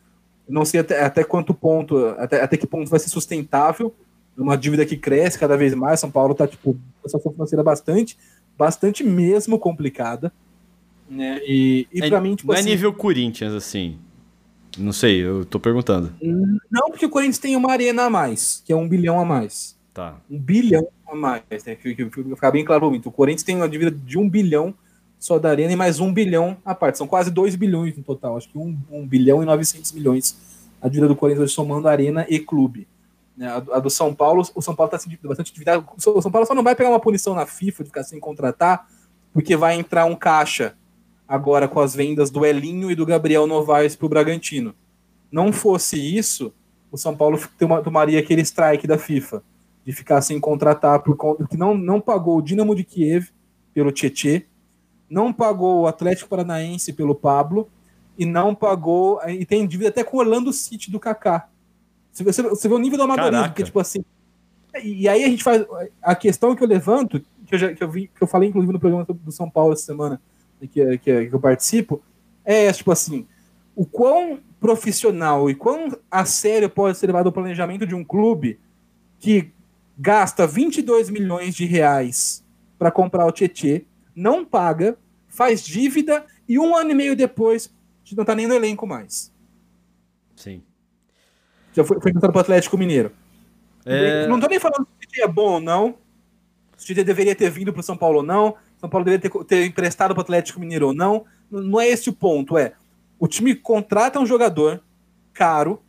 não sei até, até quanto ponto, até, até que ponto vai ser sustentável, uma dívida que cresce cada vez mais. São Paulo está, tipo, uma situação financeira bastante, bastante mesmo complicada. Né? E, e é, para mim, tipo não é assim, é nível Corinthians, assim. Não sei, eu tô perguntando. Não, porque o Corinthians tem uma arena a mais, que é um bilhão a mais. Tá. Um bilhão a mais, né? Que, que, que ficar bem claro para mim. O Corinthians tem uma dívida de um bilhão só da Arena e mais um bilhão à parte. São quase 2 bilhões no total. Acho que um, um bilhão e 900 milhões a dívida do Corinthians somando Arena e Clube. Né, a, a, do São Paulo, o São Paulo está bastante endividado. O São Paulo só não vai pegar uma punição na FIFA de ficar sem contratar, porque vai entrar um caixa agora com as vendas do Elinho e do Gabriel Novaes para o Bragantino. Não fosse isso, o São Paulo tomaria aquele strike da FIFA de ficar sem contratar por conta que não, não pagou o Dinamo de Kiev pelo Tietê, não pagou o Atlético Paranaense pelo Pablo e não pagou. E tem dívida até com o Orlando City do Kaká. Você, você, você vê o nível do amadorismo, porque, tipo assim. E aí a gente faz. A questão que eu levanto, que eu, já, que eu, vi, que eu falei, inclusive, no programa do São Paulo essa semana, que, que, que eu participo, é tipo assim: o quão profissional e quão a sério pode ser levado o planejamento de um clube que gasta 22 milhões de reais para comprar o Tietê não paga, faz dívida e um ano e meio depois a gente não tá nem no elenco mais. Sim. Já foi, foi para o Atlético Mineiro. É... Não tô nem falando se o é bom ou não, se o deveria ter vindo para o São Paulo ou não, São Paulo deveria ter, ter emprestado para o Atlético Mineiro ou não. Não é esse o ponto, é o time contrata um jogador caro,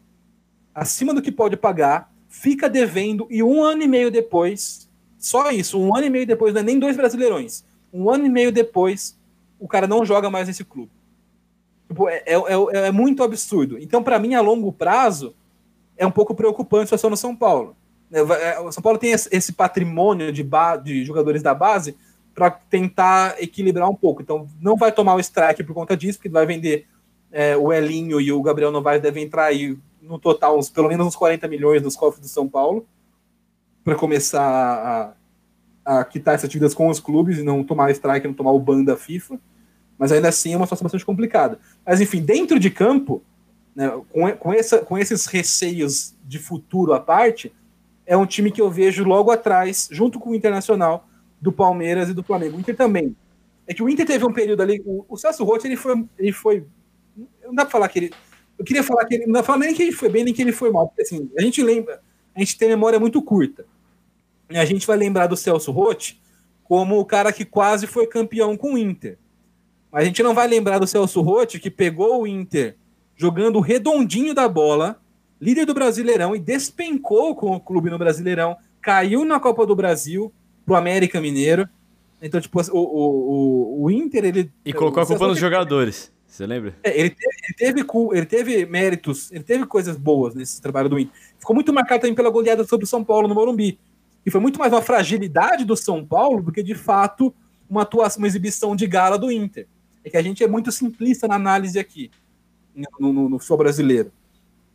acima do que pode pagar, fica devendo e um ano e meio depois, só isso, um ano e meio depois, não é nem dois brasileirões, um ano e meio depois, o cara não joga mais nesse clube. Tipo, é, é, é, é muito absurdo. Então, para mim, a longo prazo, é um pouco preocupante a situação no São Paulo. É, é, o São Paulo tem esse patrimônio de, de jogadores da base para tentar equilibrar um pouco. Então, não vai tomar o strike por conta disso, porque vai vender é, o Elinho e o Gabriel Novaes devem entrar aí no total uns, pelo menos uns 40 milhões nos cofres do São Paulo para começar a, quitar essas dívidas com os clubes e não tomar strike, não tomar o ban da FIFA. Mas ainda assim é uma situação bastante complicada. Mas enfim, dentro de campo, né, com, com, essa, com esses receios de futuro à parte, é um time que eu vejo logo atrás, junto com o Internacional, do Palmeiras e do Flamengo. O Inter também. É que o Inter teve um período ali. O, o Celso Roth, ele foi, ele foi. Não dá pra falar que ele. Eu queria falar que ele. Não dá pra falar nem que ele foi bem, nem que ele foi mal. Porque assim, a gente lembra. A gente tem memória muito curta a gente vai lembrar do Celso Rotti como o cara que quase foi campeão com o Inter. A gente não vai lembrar do Celso Rotti que pegou o Inter jogando redondinho da bola, líder do Brasileirão, e despencou com o clube no Brasileirão, caiu na Copa do Brasil pro América Mineiro. Então, tipo, o, o, o Inter, ele. E colocou a culpa nos jogadores. Você lembra? É, ele, teve, ele, teve, ele teve méritos, ele teve coisas boas nesse trabalho do Inter. Ficou muito marcado também pela goleada sobre o São Paulo no Morumbi. E foi muito mais uma fragilidade do São Paulo do que, de fato, uma atuação, uma exibição de gala do Inter. É que a gente é muito simplista na análise aqui, no, no, no futebol brasileiro.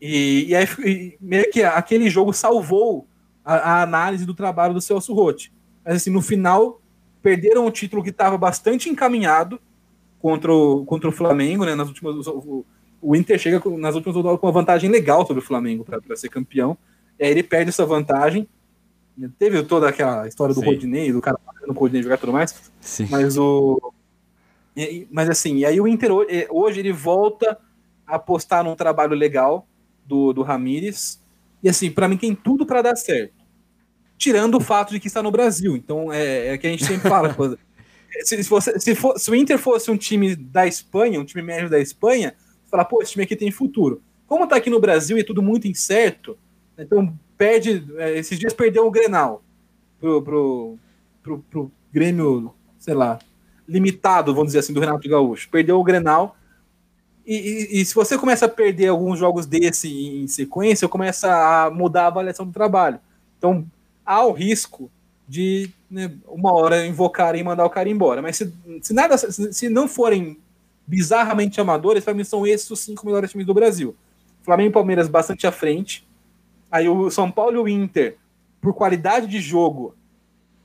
E, e, aí, e meio que aquele jogo salvou a, a, análise do trabalho do Celso Rotti. Mas assim, no final, perderam um título que estava bastante encaminhado, contra o, contra o Flamengo, né? Nas últimas, o, o Inter chega nas últimas rodadas com uma vantagem legal sobre o Flamengo para ser campeão. E aí ele perde essa vantagem. Teve toda aquela história do Sim. Rodinei, do cara no Rodinei jogar e tudo mais. Sim. Mas o. Mas assim, e aí o Inter hoje ele volta a apostar num trabalho legal do, do Ramires. E assim, para mim tem tudo para dar certo. Tirando o fato de que está no Brasil. Então é, é que a gente sempre fala. se, se, você, se, for, se o Inter fosse um time da Espanha, um time médio da Espanha, falar, pô, esse time aqui tem futuro. Como tá aqui no Brasil e é tudo muito incerto, então perde. É, esses dias perdeu o Grenal pro, pro, pro, pro Grêmio, sei lá, limitado, vamos dizer assim, do Renato Gaúcho. Perdeu o Grenal. E, e, e, se você começa a perder alguns jogos desse em sequência, começa a mudar a avaliação do trabalho. Então, há o risco de né, uma hora invocarem e mandar o cara embora. Mas se, se nada, se, se não forem bizarramente amadores, para mim são esses os cinco melhores times do Brasil. Flamengo e Palmeiras bastante à frente. Aí o São Paulo e o Inter, por qualidade de jogo,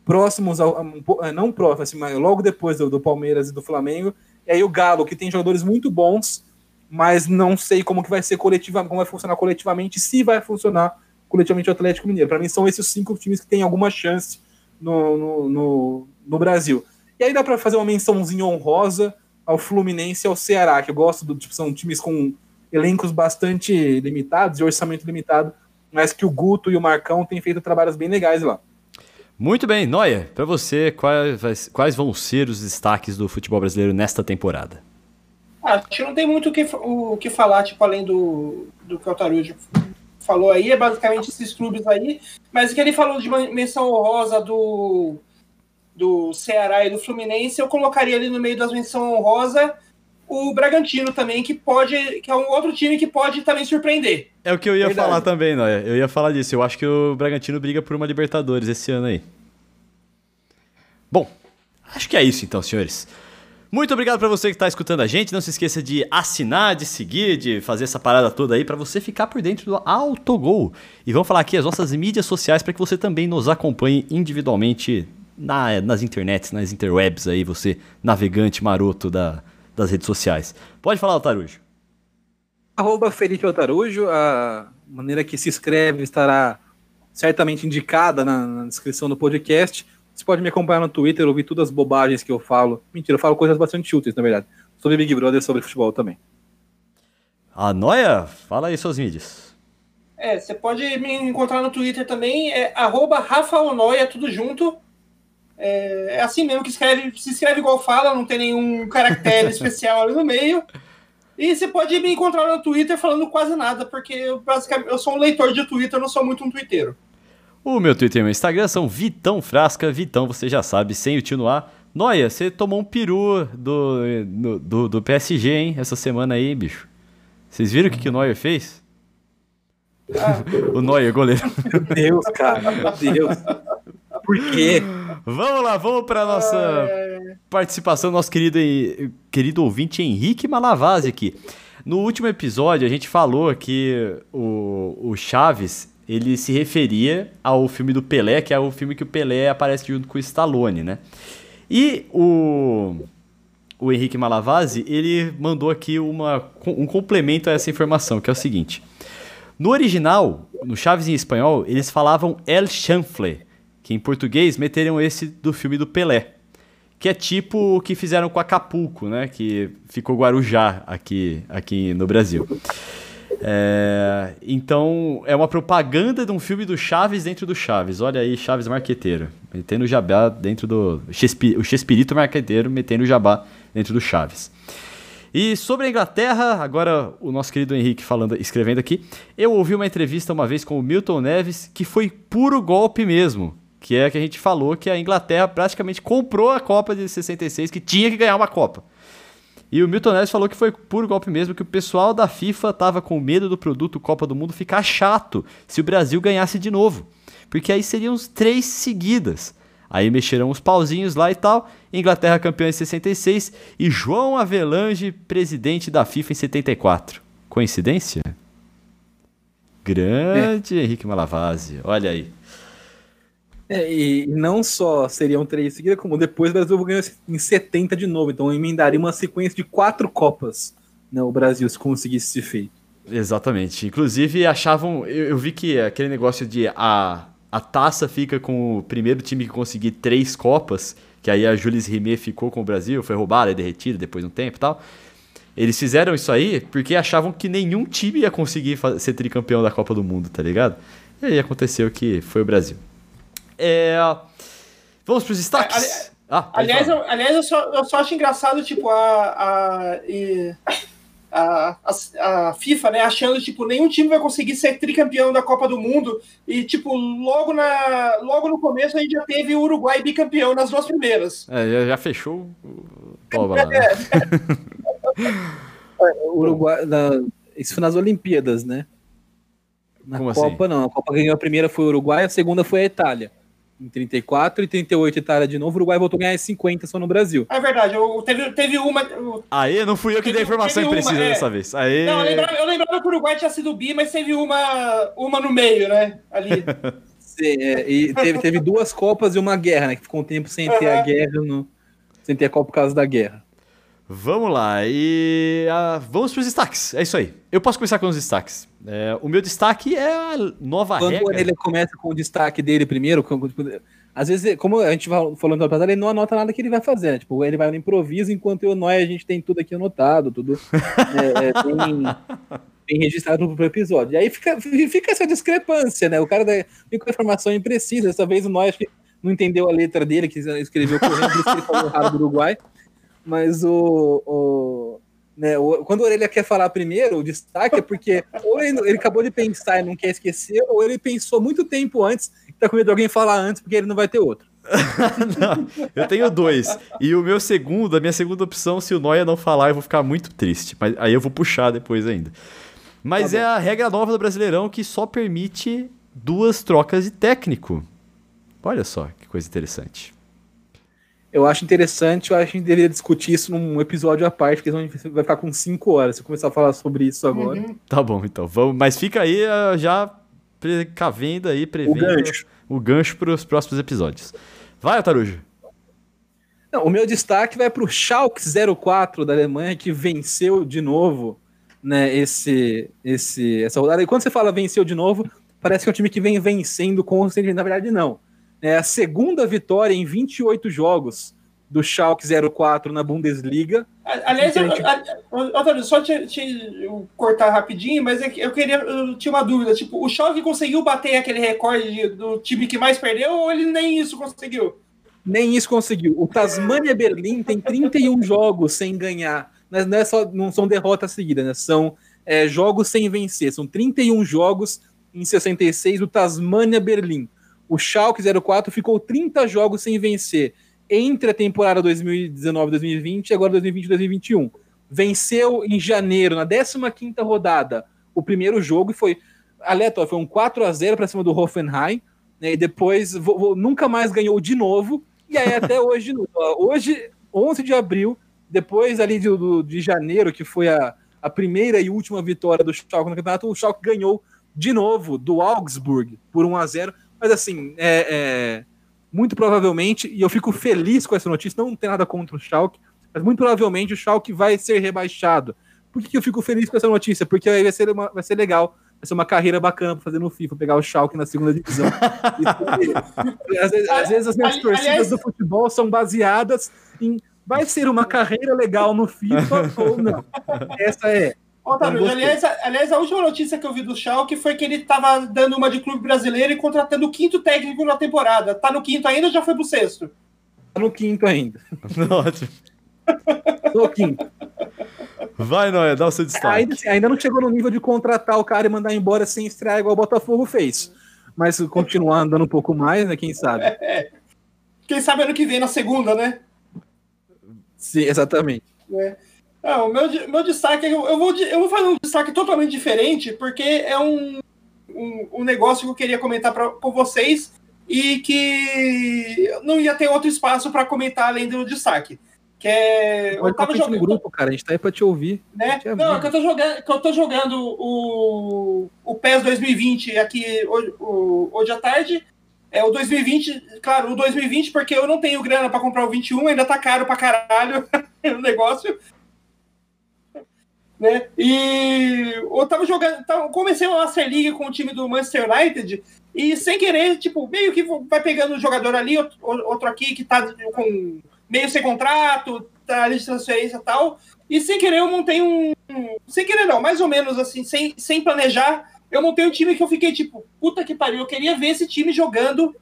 próximos ao. É, não próximos, assim, mas logo depois do, do, Palmeiras e do Flamengo. E aí o Galo, que tem jogadores muito bons, mas não sei como que vai ser coletiva, como vai funcionar coletivamente, se vai funcionar coletivamente o Atlético Mineiro. Para mim, são esses cinco times que têm alguma chance no, no, no, no Brasil. E aí dá para fazer uma mençãozinha honrosa ao Fluminense e ao Ceará, que eu gosto do tipo, são times com elencos bastante limitados e orçamento limitado, mas que o Guto e o Marcão têm feito trabalhos bem legais lá. Muito bem, Noia, para você, quais, quais vão ser os destaques do futebol brasileiro nesta temporada? Ah, acho que não tem muito o que, o que falar, tipo, além do, do que o Tarujo falou aí, é basicamente esses clubes aí, mas o que ele falou de menção honrosa do do Ceará e do Fluminense, eu colocaria ali no meio das menção honrosa o Bragantino também, que pode, que é um outro time que pode também surpreender. É o que eu ia Verdade. falar também, Noé. Eu ia falar disso. Eu acho que o Bragantino briga por uma Libertadores esse ano aí. Bom, acho que é isso então, senhores. Muito obrigado para você que está escutando a gente. Não se esqueça de assinar, de seguir, de fazer essa parada toda aí para você ficar por dentro do Autogol. E vamos falar aqui as nossas mídias sociais para que você também nos acompanhe individualmente na, nas internets, nas interwebs aí, você navegante maroto da, das redes sociais. Pode falar, Altarujo. Arroba Felipe Altarujo, a maneira que se escreve estará certamente indicada na, na, descrição do podcast. Você pode me acompanhar no Twitter, ouvir todas as bobagens que eu falo. Mentira, eu falo coisas bastante úteis, na verdade. Sobre Big Brother sobre futebol também. A Noia, fala aí suas mídias. É, você pode me encontrar no Twitter também, é arroba Rafa Onoia, tudo junto. É, é, assim mesmo que escreve, se escreve igual fala, não tem nenhum caractere especial ali no meio. E você pode me encontrar no Twitter falando quase nada, porque eu, basicamente eu sou um leitor de Twitter, não sou muito um twitteiro. O meu Twitter e meu Instagram são Vitão Frasca. Vitão, você já sabe, sem o tio no ar. Noia, você tomou um peru do, do, do, PSG, hein, essa semana aí, bicho. Vocês viram o que, que o Neuer fez? Ah. O Neuer, goleiro. Meu Deus, cara, meu Deus. Por quê? Vamos lá, vamos para nossa é... participação, nosso querido, querido ouvinte Henrique Malavase aqui. No último episódio, a gente falou que o, o Chaves ele se referia ao filme do Pelé, que é o filme que o Pelé aparece junto com o Stallone, né? E o, o Henrique Malavase, ele mandou aqui uma, um complemento a essa informação, que é o seguinte. No original, no Chaves em espanhol, eles falavam El Chanfle, que em português meteram esse do filme do Pelé, que é tipo o que fizeram com Acapulco, né? Que ficou Guarujá aqui, aqui no Brasil. É, então, é uma propaganda de um filme do Chaves dentro do Chaves. Olha aí, Chaves marqueteiro. Metendo o jabá dentro do. o Chespirito marqueteiro metendo o jabá dentro do Chaves. E sobre a Inglaterra, agora o nosso querido Henrique falando, escrevendo aqui. Eu ouvi uma entrevista uma vez com o Milton Neves que foi puro golpe mesmo que é que a gente falou que a Inglaterra praticamente comprou a Copa de 66, que tinha que ganhar uma Copa. E o Milton Neves falou que foi puro golpe mesmo, que o pessoal da FIFA estava com medo do produto Copa do Mundo ficar chato se o Brasil ganhasse de novo. Porque aí seriam os três seguidas. Aí mexeram os pauzinhos lá e tal. Inglaterra campeã em 66 e João Avelange presidente da FIFA em 74. Coincidência? Grande é. Henrique Malavase, olha aí. É, e não só seriam três seguidas, como depois o Brasil ganhou em 70 de novo. Então emendaria uma sequência de quatro Copas né, o Brasil se conseguisse esse feito. Exatamente. Inclusive, achavam. Eu, eu, vi que aquele negócio de a, a taça fica com o primeiro time que conseguir três Copas, que aí a Jules Rimet ficou com o Brasil, foi roubada e derretida depois de um tempo e tal. Eles fizeram isso aí porque achavam que nenhum time ia conseguir ser tricampeão da Copa do Mundo, tá ligado? E aí aconteceu que foi o Brasil. É... Vamos para os destaques? É, ah, aliás, eu, aliás eu, só, eu só acho engraçado, tipo, a, a, a, a, a, FIFA, né, achando tipo nenhum time vai conseguir ser tricampeão da Copa do Mundo e tipo logo na logo no começo a gente já teve o Uruguai bicampeão nas duas primeiras. É, já, já fechou. Lá. Né? o Uruguai, na, isso foi nas Olimpíadas, né? Na Como Copa assim? não, a Copa ganhou a primeira foi o Uruguai, a segunda foi a Itália em 34 e 38 Itália de novo. O Uruguai voltou a ganhar 50 só no Brasil. É verdade, eu, teve, teve uma. Aê, não fui eu que teve, dei a informação imprecisa é. dessa vez. Aê. Não, eu lembrava, eu lembrava, que o Uruguai tinha sido bi, mas teve uma, uma no meio, né? Ali. Sim, é, e teve, teve duas Copas e uma guerra, né? Que ficou um tempo sem ter a guerra, no, sem ter a Copa por causa da guerra. Vamos lá, e uh, vamos para os destaques. É isso aí. Eu posso começar com os destaques. É, o meu destaque é a nova Quando regra. Quando ele começa com o destaque dele primeiro, às vezes, como a gente falou no passado, ele não anota nada que ele vai fazer. Né? Tipo, ele vai no improviso, enquanto eu nós a gente tem tudo aqui anotado, tudo é, é, bem, bem, registrado pro episódio. E aí fica, fica essa discrepância, né? O cara fica com a informação imprecisa. Dessa vez o nós não entendeu a letra dele, que escreveu correndo, por isso que ele falou errado do Uruguai. Mas o, o né? Quando a orelha quer falar primeiro, o destaque é porque ou ele, ele, acabou de pensar e não quer esquecer, ou ele pensou muito tempo antes e tá com medo de alguém falar antes porque ele não vai ter outro. não, eu tenho dois. E o meu segundo, a minha segunda opção, se o Noia não falar, eu vou ficar muito triste. Mas aí eu vou puxar depois ainda. Mas tá é a regra nova do Brasileirão que só permite duas trocas de técnico. Olha só que coisa interessante eu acho interessante, eu acho que a gente deveria discutir isso num episódio à parte, porque senão a gente vai ficar com cinco horas se eu começar a falar sobre isso agora. Uhum. Tá bom, então. Vamos, mas fica aí uh, já precavendo aí, prevendo o gancho, o gancho para os próximos episódios. Vai, Atarujo. Não, o meu destaque vai para o Schalke 04 da Alemanha, que venceu de novo né, esse, esse, essa rodada. E quando você fala venceu de novo, parece que é um time que vem vencendo constantemente. Na verdade, não é a segunda vitória em 28 jogos do Schalke 04 na Bundesliga. Aliás, eu, só te, te cortar rapidinho, mas é eu queria eu tinha uma dúvida, tipo, o Schalke conseguiu bater aquele recorde do time que mais perdeu ou ele nem isso conseguiu? Nem isso conseguiu. O Tasmania Berlim tem 31 jogos sem ganhar. Não, é só, não são derrotas seguidas, né? São é, jogos sem vencer. São 31 jogos em 66 do Tasmania Berlim. O Schalke 04 ficou 30 jogos sem vencer entre a temporada 2019-2020 e agora 2020-2021. Venceu em janeiro, na 15ª rodada, o primeiro jogo e foi aleatório, foi um 4 a 0 para cima do Hoffenheim, né, e depois nunca mais ganhou de novo, e aí até hoje, hoje, 11 de abril, depois ali de, de janeiro, que foi a, a primeira e última vitória do Schalke no campeonato, o Schalke ganhou de novo do Augsburg por 1 a 0 mas assim, é, é, muito provavelmente, e eu fico feliz com essa notícia, não tem nada contra o Schalke, mas muito provavelmente o Schalke vai ser rebaixado. Por que, eu fico feliz com essa notícia? Porque aí vai ser, uma, vai ser legal, vai ser uma carreira bacana pra fazer no FIFA, pegar o Schalke na segunda divisão. às, vezes, às, vezes, as minhas torcidas do futebol são baseadas em vai ser uma carreira legal no FIFA ou não. Essa é. Otávio, aliás, aliás, a última notícia que eu vi do Schalke foi que ele estava dando uma de clube brasileiro e contratando o quinto técnico na temporada. Tá no quinto ainda ou já foi pro sexto? Tá no quinto ainda. Ótimo. no quinto. Vai, Noé, dá o seu destaque. Ainda, ainda não chegou no nível de contratar o cara e mandar embora sem estrear igual o Botafogo fez. Mas continuar andando um pouco mais, né? Quem sabe? É. Quem sabe ano que vem na segunda, né? Sim, exatamente. É. É, o meu, meu destaque, eu, eu, vou, eu vou fazer um destaque totalmente diferente, porque é um, um, um negócio que eu queria comentar pra, com vocês e que não ia ter outro espaço para comentar além do destaque. Que é. Pode eu tava jogando no grupo, cara, a gente tá aí pra te ouvir. Né? Não, é que eu tô jogando, que eu tô jogando o, o PES 2020 aqui hoje, hoje à tarde. É o 2020, claro, o 2020, porque eu não tenho grana para comprar o 21, ainda tá caro pra caralho o negócio. Né? E eu tava jogando, tava, comecei a Master League com o time do Manchester United e sem querer, tipo, meio que vai pegando um jogador ali, outro aqui que tá com meio sem contrato, tá ali de transferência e tal. E sem querer eu montei um. Sem querer não, mais ou menos assim, sem, sem planejar, eu montei um time que eu fiquei tipo, puta que pariu, eu queria ver esse time jogando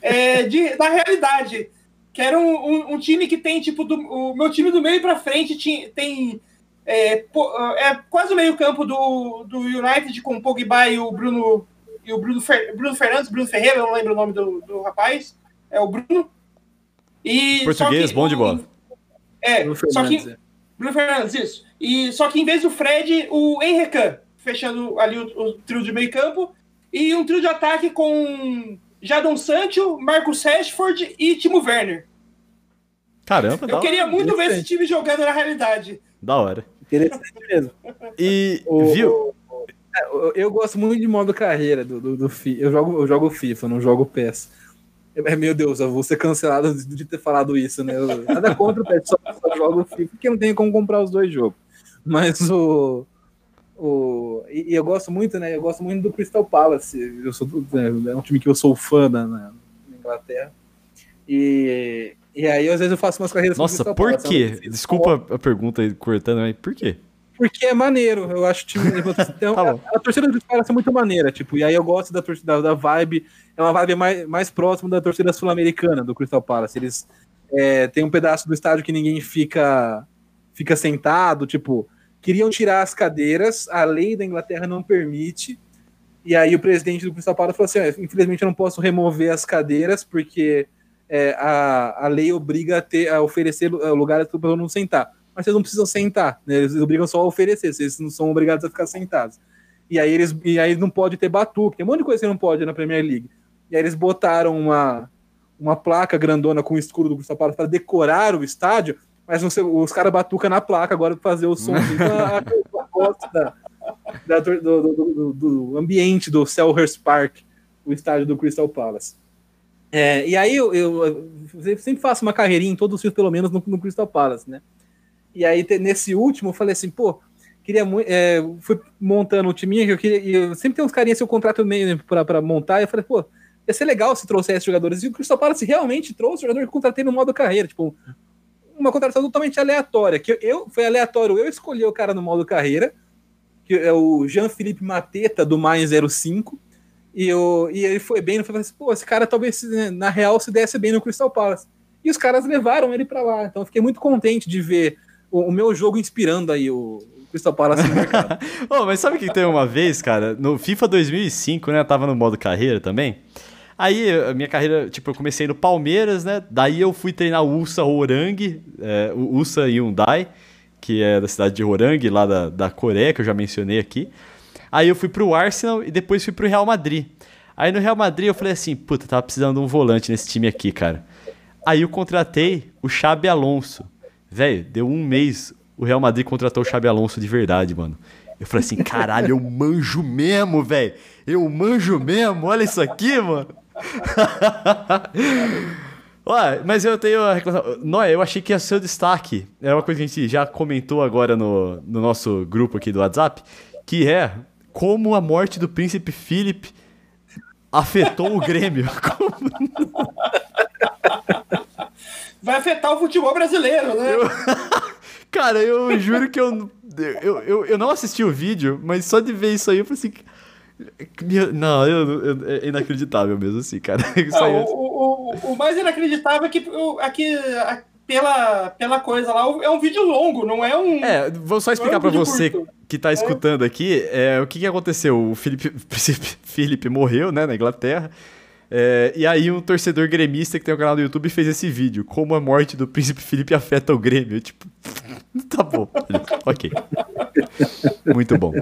é, de, na realidade. Que era um, um, um, time que tem, tipo, do, o meu time do meio para frente tinha, tem. É, é, quase o meio-campo do, do United com o Pogba e o Bruno. E o Bruno, Fer, Bruno Fernandes, Bruno Ferreira, eu não lembro o nome do, do rapaz. É o Bruno. E, Português, que, bom de bola. É, só que. É. Bruno Fernandes, isso. E, só que em vez do Fred, o Henrique fechando ali o, o trio de meio campo. E um trio de ataque com Jadon Sancho, Marcos Rashford e Timo Werner. Caramba, Eu queria muito ver esse time jogando na realidade. Da hora. Interessante mesmo. E, o, viu? O, eu gosto muito de modo carreira do, do, do FIFA. Eu jogo, eu jogo FIFA, não jogo PES. É, meu Deus, eu vou ser cancelado de ter falado isso, né? nada contra o PES, só, só jogo FIFA, porque não tem como comprar os dois jogos. Mas o. O, e, e, eu gosto muito, né? Eu gosto muito do Crystal Palace. Eu sou, é, é um time que eu sou fã na, na Inglaterra. E, e aí, às vezes, eu faço umas carreiras Nossa, por Palace, quê? Desculpa a pergunta aí, cortando, mas por quê? Porque é maneiro. Eu acho que então, tá a, a, torcida do Crystal Palace é muito maneira. Tipo, e aí eu gosto da torcida da, vibe. É uma vibe mais, mais próxima da torcida sul-americana do Crystal Palace. Eles é, tem um pedaço do estádio que ninguém fica, fica sentado, tipo queriam tirar as cadeiras, a lei da Inglaterra não permite. E aí o presidente do Crystal Palace falou assim: ah, infelizmente eu não posso remover as cadeiras, porque é, a, a lei obriga a, ter, a oferecer lugares para o pessoa não sentar. Mas vocês não precisam sentar, né? eles obrigam só a oferecer, vocês não são obrigados a ficar sentados. E aí eles e aí não pode ter batuque, tem um monte de coisa que não pode na Premier League. E aí eles botaram uma, uma placa grandona com o escudo do Crystal Palace para decorar o estádio, mas os, os caras batucam na placa agora para fazer o som. Então, a, da, da, do, do, do, ambiente do Selhurst Park, o estádio do Crystal Palace. É, e aí eu, eu, eu, sempre faço uma carreirinha em todos os filmes, pelo menos no, no, Crystal Palace, né? E aí nesse último eu falei assim, pô, queria muito. É, fui montando o time que eu queria. Eu sempre tem uns carinhas seu contrato meio né, para montar. E eu falei, pô, ia ser legal se trouxesse jogadores. E o Crystal Palace realmente trouxe jogador que contratei no modo carreira. Tipo, uma contratação totalmente aleatória. Que eu, foi aleatório eu escolhi o cara no modo carreira, que é o Jean-Philippe Mateta, do Mais 05. E, eu, e ele foi bem, eu falei assim, pô, esse cara talvez né, na real se desse bem no Crystal Palace. E os caras levaram ele para lá. Então eu fiquei muito contente de ver o, o meu jogo inspirando aí o, Crystal Palace no mercado. oh, mas sabe que tem uma vez, cara, no FIFA 2005, né, eu tava no modo carreira também. Aí, a minha carreira, tipo, eu comecei no Palmeiras, né? Daí eu fui treinar o Orang, é, o Hyundai, que é da cidade de Orang, lá da, da Coreia, que eu já mencionei aqui. Aí eu fui pro Arsenal e depois fui pro Real Madrid. Aí no Real Madrid eu falei assim, puta, tava precisando de um volante nesse time aqui, cara. Aí eu contratei o Xabi Alonso. Velho, deu um mês, o Real Madrid contratou o Xabi Alonso de verdade, mano. Eu falei assim, caralho, eu manjo mesmo, velho. Eu manjo mesmo, olha isso aqui, mano. Ué, mas eu tenho a reclamação. Noé, eu achei que ia ser o destaque. É uma coisa que a gente já comentou agora no, no nosso grupo aqui do WhatsApp, que é como a morte do príncipe Philip afetou o Grêmio. Vai afetar o futebol brasileiro, né? Eu... Cara, eu juro que eu, eu, eu, eu não assisti o vídeo, mas só de ver isso aí eu falei assim não, eu, eu, é inacreditável mesmo, assim, cara. Não, o, o, o, mais inacreditável é que, é que a, pela, pela coisa lá, é um vídeo longo, não é um. É, vou só explicar é um para você curto. que tá escutando é. aqui é, o que, que aconteceu. O Felipe, Felipe morreu, né, na Inglaterra. É, e aí um torcedor gremista que tem um canal do YouTube fez esse vídeo. Como a morte do príncipe Felipe afeta o Grêmio. Tipo, tá bom. ok. Muito bom.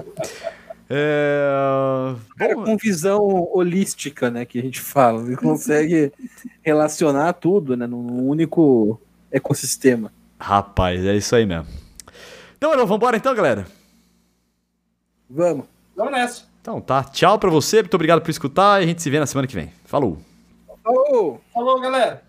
É... Cara, Bom, com visão holística, né, que a gente fala, ele consegue relacionar tudo, né, num único ecossistema. Rapaz, é isso aí mesmo. Então, vamos embora então, galera? Vamos. Vamos nessa. Então tá, tchau pra você, muito obrigado por escutar e a gente se vê na semana que vem. Falou. Falou! Falou, galera!